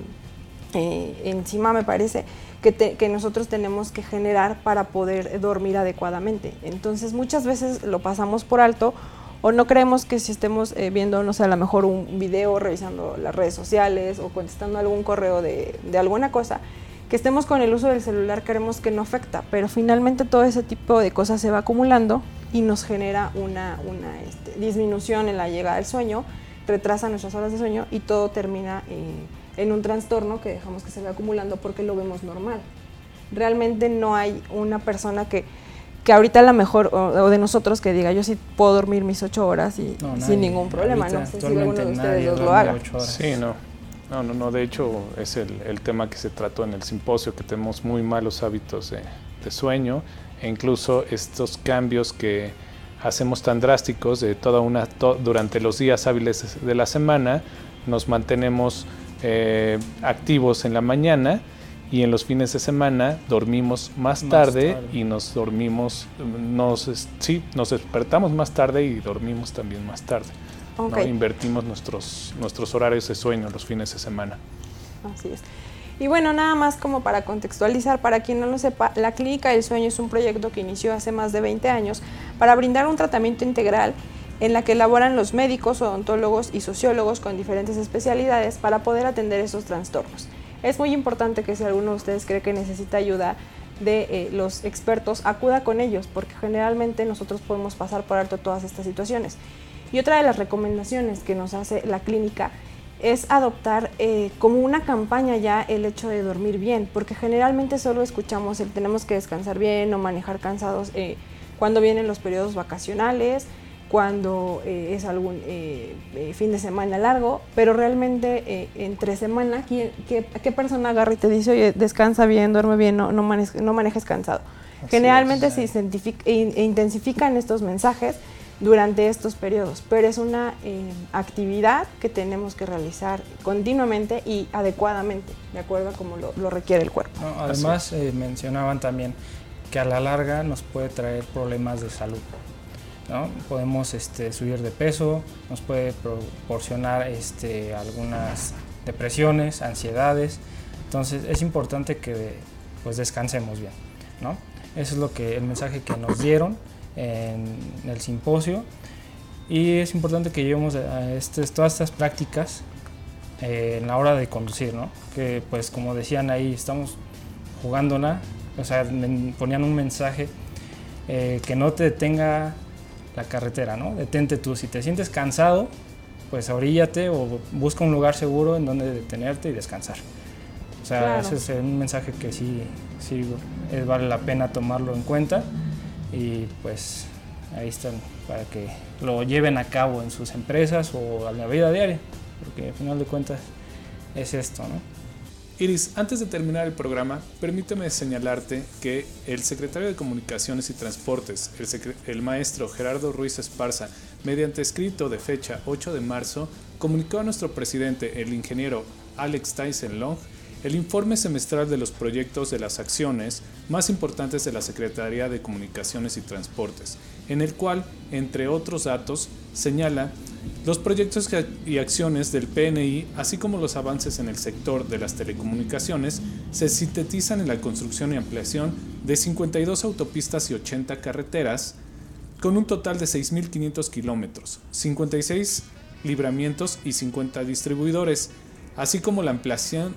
eh, enzima, me parece, que, que, nosotros tenemos que generar para poder dormir adecuadamente. Entonces muchas veces lo pasamos por alto o no creemos que si estemos eh, viendo, no sé, a lo mejor un video, revisando las redes sociales o contestando algún correo de, alguna cosa, que estemos con el uso del celular, creemos que no afecta, pero finalmente todo ese tipo de cosas se va acumulando y nos genera una, una este, disminución en la llegada del sueño, retrasa nuestras horas de sueño y todo termina eh, en un trastorno que dejamos que se va acumulando porque lo vemos normal. Realmente no hay una persona que que ahorita la mejor, o, de nosotros que diga, yo sí puedo dormir mis ocho horas y sin ningún problema, no sé si alguno de ustedes lo haga. Sí, no. No, no, no, de hecho es el, el, tema que se trató en el simposio, que tenemos muy malos hábitos de, de sueño e incluso estos cambios que hacemos tan drásticos de toda una durante los días hábiles de la semana nos mantenemos eh, activos en la mañana y en los fines de semana dormimos más, tarde, y nos dormimos, nos, sí, nos despertamos más tarde y dormimos también más tarde. Invertimos nuestros, nuestros horarios de sueño los fines de semana. Así es. Y bueno, nada más como para contextualizar, para quien no lo sepa, la Clínica del Sueño es un proyecto que inició hace más de 20 años para brindar un tratamiento integral en la que elaboran los médicos, odontólogos y sociólogos con diferentes especialidades para poder atender esos trastornos. Es muy importante que si alguno de ustedes cree que necesita ayuda de eh, los expertos, acuda con ellos, porque generalmente nosotros podemos pasar por alto todas estas situaciones. Y otra de las recomendaciones que nos hace la clínica es adoptar eh, como una campaña ya el hecho de dormir bien, porque generalmente solo escuchamos el tenemos que descansar bien o manejar cansados eh, cuando vienen los periodos vacacionales, cuando eh, es algún eh, fin de semana largo, pero realmente entre semana, ¿qué, ¿qué, persona agarra y te dice, oye, descansa bien, duerme bien, no, no, manejes, cansado? Generalmente se intensifican estos mensajes durante estos periodos, pero es una actividad que tenemos que realizar continuamente y adecuadamente, de acuerdo a como lo, requiere el cuerpo. además, mencionaban también que a la larga nos puede traer problemas de salud. Podemos este, subir de peso, nos puede proporcionar este, algunas depresiones, ansiedades. Entonces es importante que pues, descansemos bien. ¿no? Eso es lo que, el mensaje que nos dieron en el simposio. Y es importante que llevemos este, todas estas prácticas eh, en la hora de conducir, ¿no? Que pues como decían ahí, estamos jugándola, o sea, ponían un mensaje eh, que no te detenga la carretera, ¿no? Detente tú, si te sientes cansado, pues oríllate o busca un lugar seguro en donde detenerte y descansar. O sea, ese es un mensaje que sí, sí vale la pena tomarlo en cuenta y pues ahí están para que lo lleven a cabo en sus empresas o a la vida diaria, porque al final de cuentas es esto, ¿no? Iris, antes de terminar el programa, permíteme señalarte que el secretario de Comunicaciones y Transportes, el, el, maestro Gerardo Ruiz Esparza, mediante escrito de fecha 8 de marzo, comunicó a nuestro presidente, el ingeniero Alex Tyson Long, el informe semestral de los proyectos de las acciones más importantes de la Secretaría de Comunicaciones y Transportes, en el cual, entre otros datos, señala los proyectos y acciones del PNI, así como los avances en el sector de las telecomunicaciones, se sintetizan en la construcción y ampliación de 52 autopistas y 80 carreteras, con un total de 6.500 kilómetros, 56 libramientos y 50 distribuidores, así como la ampliación,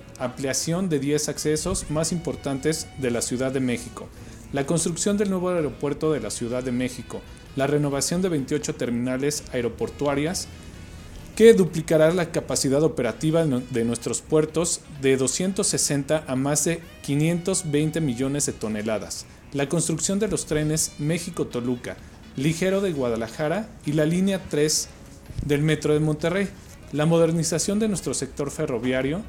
de 10 accesos más importantes de la Ciudad de México, la construcción del nuevo aeropuerto de la Ciudad de México, la renovación de 28 terminales aeroportuarias, que duplicará la capacidad operativa de nuestros puertos de 260 a más de 520 millones de toneladas, la construcción de los trenes México-Toluca, Ligero de Guadalajara y la línea 3 del Metro de Monterrey, la modernización de nuestro sector ferroviario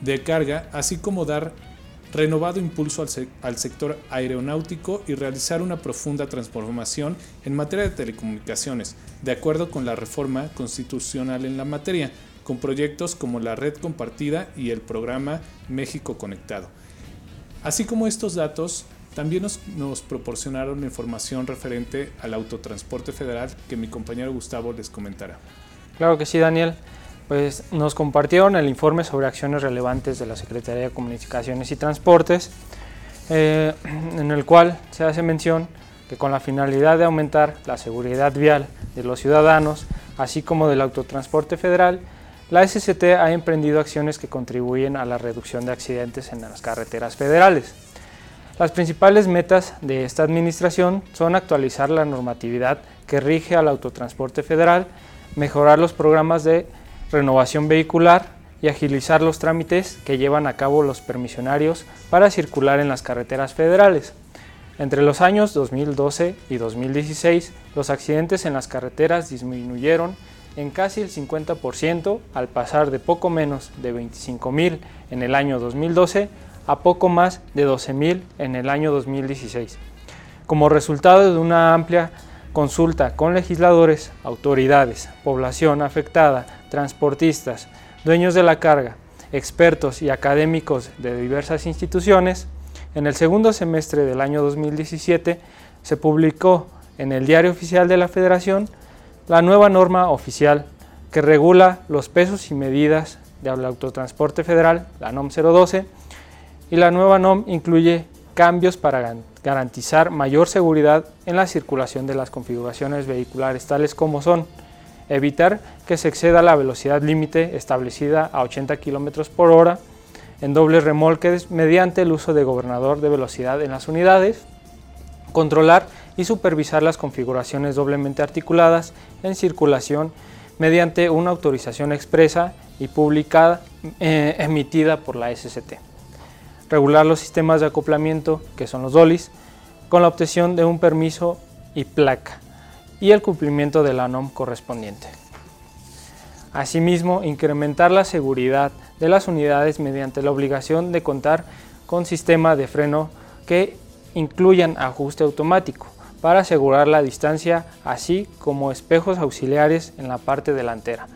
de carga, así como dar renovado impulso al, sector aeronáutico y realizar una profunda transformación en materia de telecomunicaciones, de acuerdo con la reforma constitucional en la materia, con proyectos como la red compartida y el programa México Conectado. Así como estos datos, también nos, nos, proporcionaron información referente al autotransporte federal que mi compañero Gustavo les comentará. Claro que sí, Daniel pues nos compartieron el informe sobre acciones relevantes de la Secretaría de Comunicaciones y Transportes, eh, (clears throat) en el cual se hace mención que con la finalidad de aumentar la seguridad vial de los ciudadanos, así como del autotransporte federal, la SCT ha emprendido acciones que contribuyen a la reducción de accidentes en las carreteras federales. Las principales metas de esta administración son actualizar la normatividad que rige al autotransporte federal, mejorar los programas de renovación vehicular y agilizar los trámites que llevan a cabo los permisionarios para circular en las carreteras federales. Entre los años 2012 y 2016, los accidentes en las carreteras disminuyeron en casi el 50% al pasar de poco menos de 25.000 en el año 2012 a poco más de 12.000 en el año 2016. Como resultado de una amplia consulta con legisladores, autoridades, población afectada, transportistas, dueños de la carga, expertos y académicos de diversas instituciones, en el segundo semestre del año 2017 se publicó en el Diario Oficial de la Federación la nueva norma oficial que regula los pesos y medidas del autotransporte federal, la NOM 012, y la nueva NOM incluye cambios para garantizar mayor seguridad en la circulación de las configuraciones vehiculares, tales como son evitar que se exceda la velocidad límite establecida a 80 km por hora en dobles remolques mediante el uso de gobernador de velocidad en las unidades, controlar y supervisar las configuraciones doblemente articuladas en circulación mediante una autorización expresa y publicada eh, emitida por la SCT. Regular los sistemas de acoplamiento, que son los DOLIS, con la obtención de un permiso y placa y el cumplimiento de la NOM correspondiente. Asimismo, incrementar la seguridad de las unidades mediante la obligación de contar con sistema de freno que incluyan ajuste automático para asegurar la distancia, así como espejos auxiliares en la parte delantera,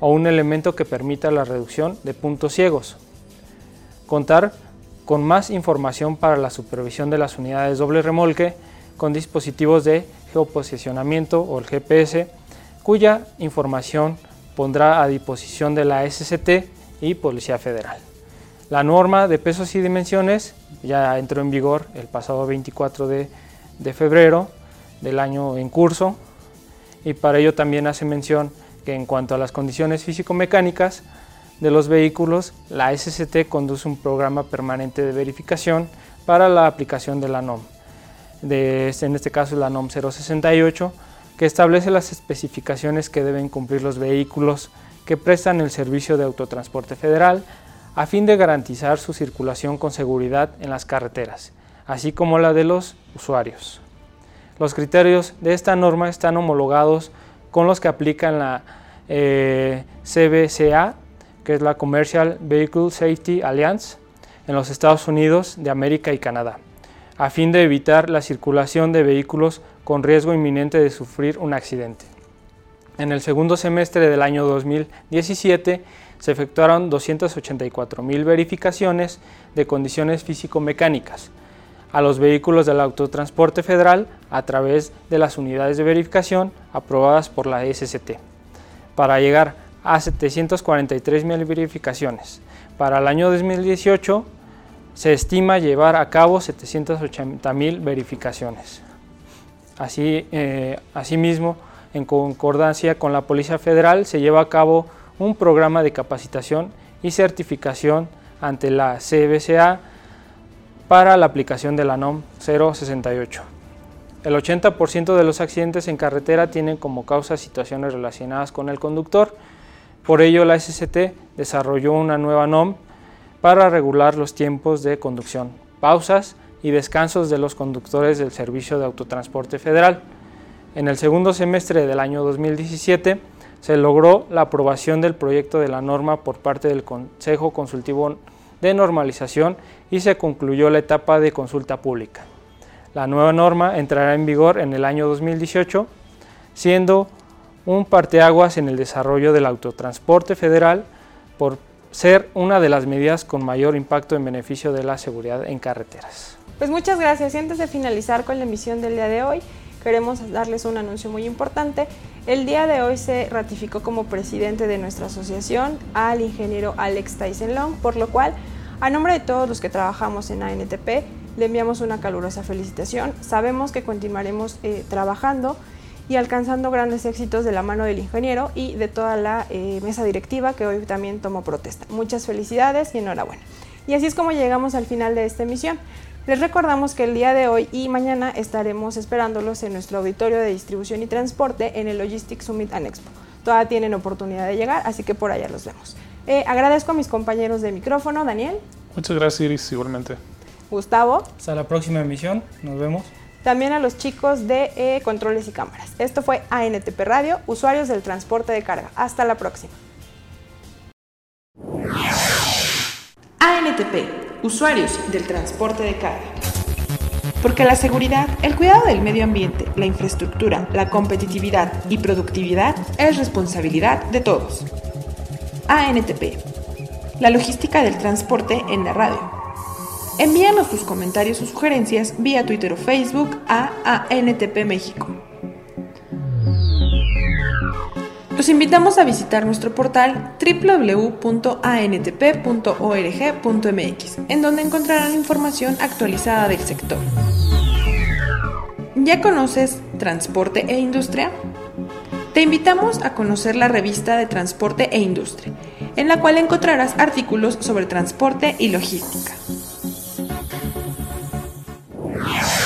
o un elemento que permita la reducción de puntos ciegos. Contar con más información para la supervisión de las unidades doble remolque con dispositivos de geoposicionamiento o el GPS, cuya información pondrá a disposición de la SCT y Policía Federal. La norma de pesos y dimensiones ya entró en vigor el pasado 24 de, de febrero del año en curso y para ello también hace mención que en cuanto a las condiciones físico-mecánicas de los vehículos, la SCT conduce un programa permanente de verificación para la aplicación de la NOM en este caso la NOM 068, que establece las especificaciones que deben cumplir los vehículos que prestan el servicio de autotransporte federal a fin de garantizar su circulación con seguridad en las carreteras, así como la de los usuarios. Los criterios de esta norma están homologados con los que aplican la eh, CBCA, que es la Commercial Vehicle Safety Alliance, en los Estados Unidos de América y Canadá, a fin de evitar la circulación de vehículos con riesgo inminente de sufrir un accidente. En el segundo semestre del año 2017 se efectuaron 284.000 verificaciones de condiciones físico-mecánicas a los vehículos del autotransporte federal a través de las unidades de verificación aprobadas por la SCT, para llegar a 743.000 verificaciones. Para el año 2018 se estima llevar a cabo 780.000 verificaciones. Así, eh, asimismo, en concordancia con la Policía Federal, se lleva a cabo un programa de capacitación y certificación ante la CBCA para la aplicación de la NOM 068. El 80% de los accidentes en carretera tienen como causa situaciones relacionadas con el conductor. Por ello, la SCT desarrolló una nueva NOM para regular los tiempos de conducción, pausas y descansos de los conductores del Servicio de Autotransporte Federal. En el segundo semestre del año 2017 se logró la aprobación del proyecto de la norma por parte del Consejo Consultivo de Normalización y se concluyó la etapa de consulta pública. La nueva norma entrará en vigor en el año 2018, siendo un parteaguas en el desarrollo del autotransporte federal por ser una de las medidas con mayor impacto en beneficio de la seguridad en carreteras. Pues muchas gracias. Y antes de finalizar con la emisión del día de hoy, queremos darles un anuncio muy importante. El día de hoy se ratificó como presidente de nuestra asociación al ingeniero Alex Tyson Long, por lo cual, a nombre de todos los que trabajamos en ANTP, le enviamos una calurosa felicitación. Sabemos que continuaremos eh, trabajando y alcanzando grandes éxitos de la mano del ingeniero y de toda la eh, mesa directiva que hoy también tomó protesta. Muchas felicidades y enhorabuena. Y así es como llegamos al final de esta emisión. Les recordamos que el día de hoy y mañana estaremos esperándolos en nuestro auditorio de distribución y transporte en el Logistics Summit and Expo. Todavía tienen oportunidad de llegar, así que por allá los vemos. Eh, agradezco a mis compañeros de micrófono, Daniel. Muchas gracias, Iris, igualmente. Gustavo. Hasta la próxima emisión, nos vemos. También a los chicos de eh, Controles y Cámaras. Esto fue ANTP Radio, usuarios del transporte de carga. Hasta la próxima. ANTP usuarios del transporte de carga. Porque la seguridad, el cuidado del medio ambiente, la infraestructura, la competitividad y productividad es responsabilidad de todos. ANTP. La logística del transporte en la radio. Envíanos tus comentarios o sugerencias vía Twitter o Facebook a ANTP México. Los invitamos a visitar nuestro portal www.antp.org.mx, en donde encontrarán información actualizada del sector. ¿Ya conoces Transporte e Industria? Te invitamos a conocer la revista de Transporte e Industria, en la cual encontrarás artículos sobre transporte y logística. Yeah.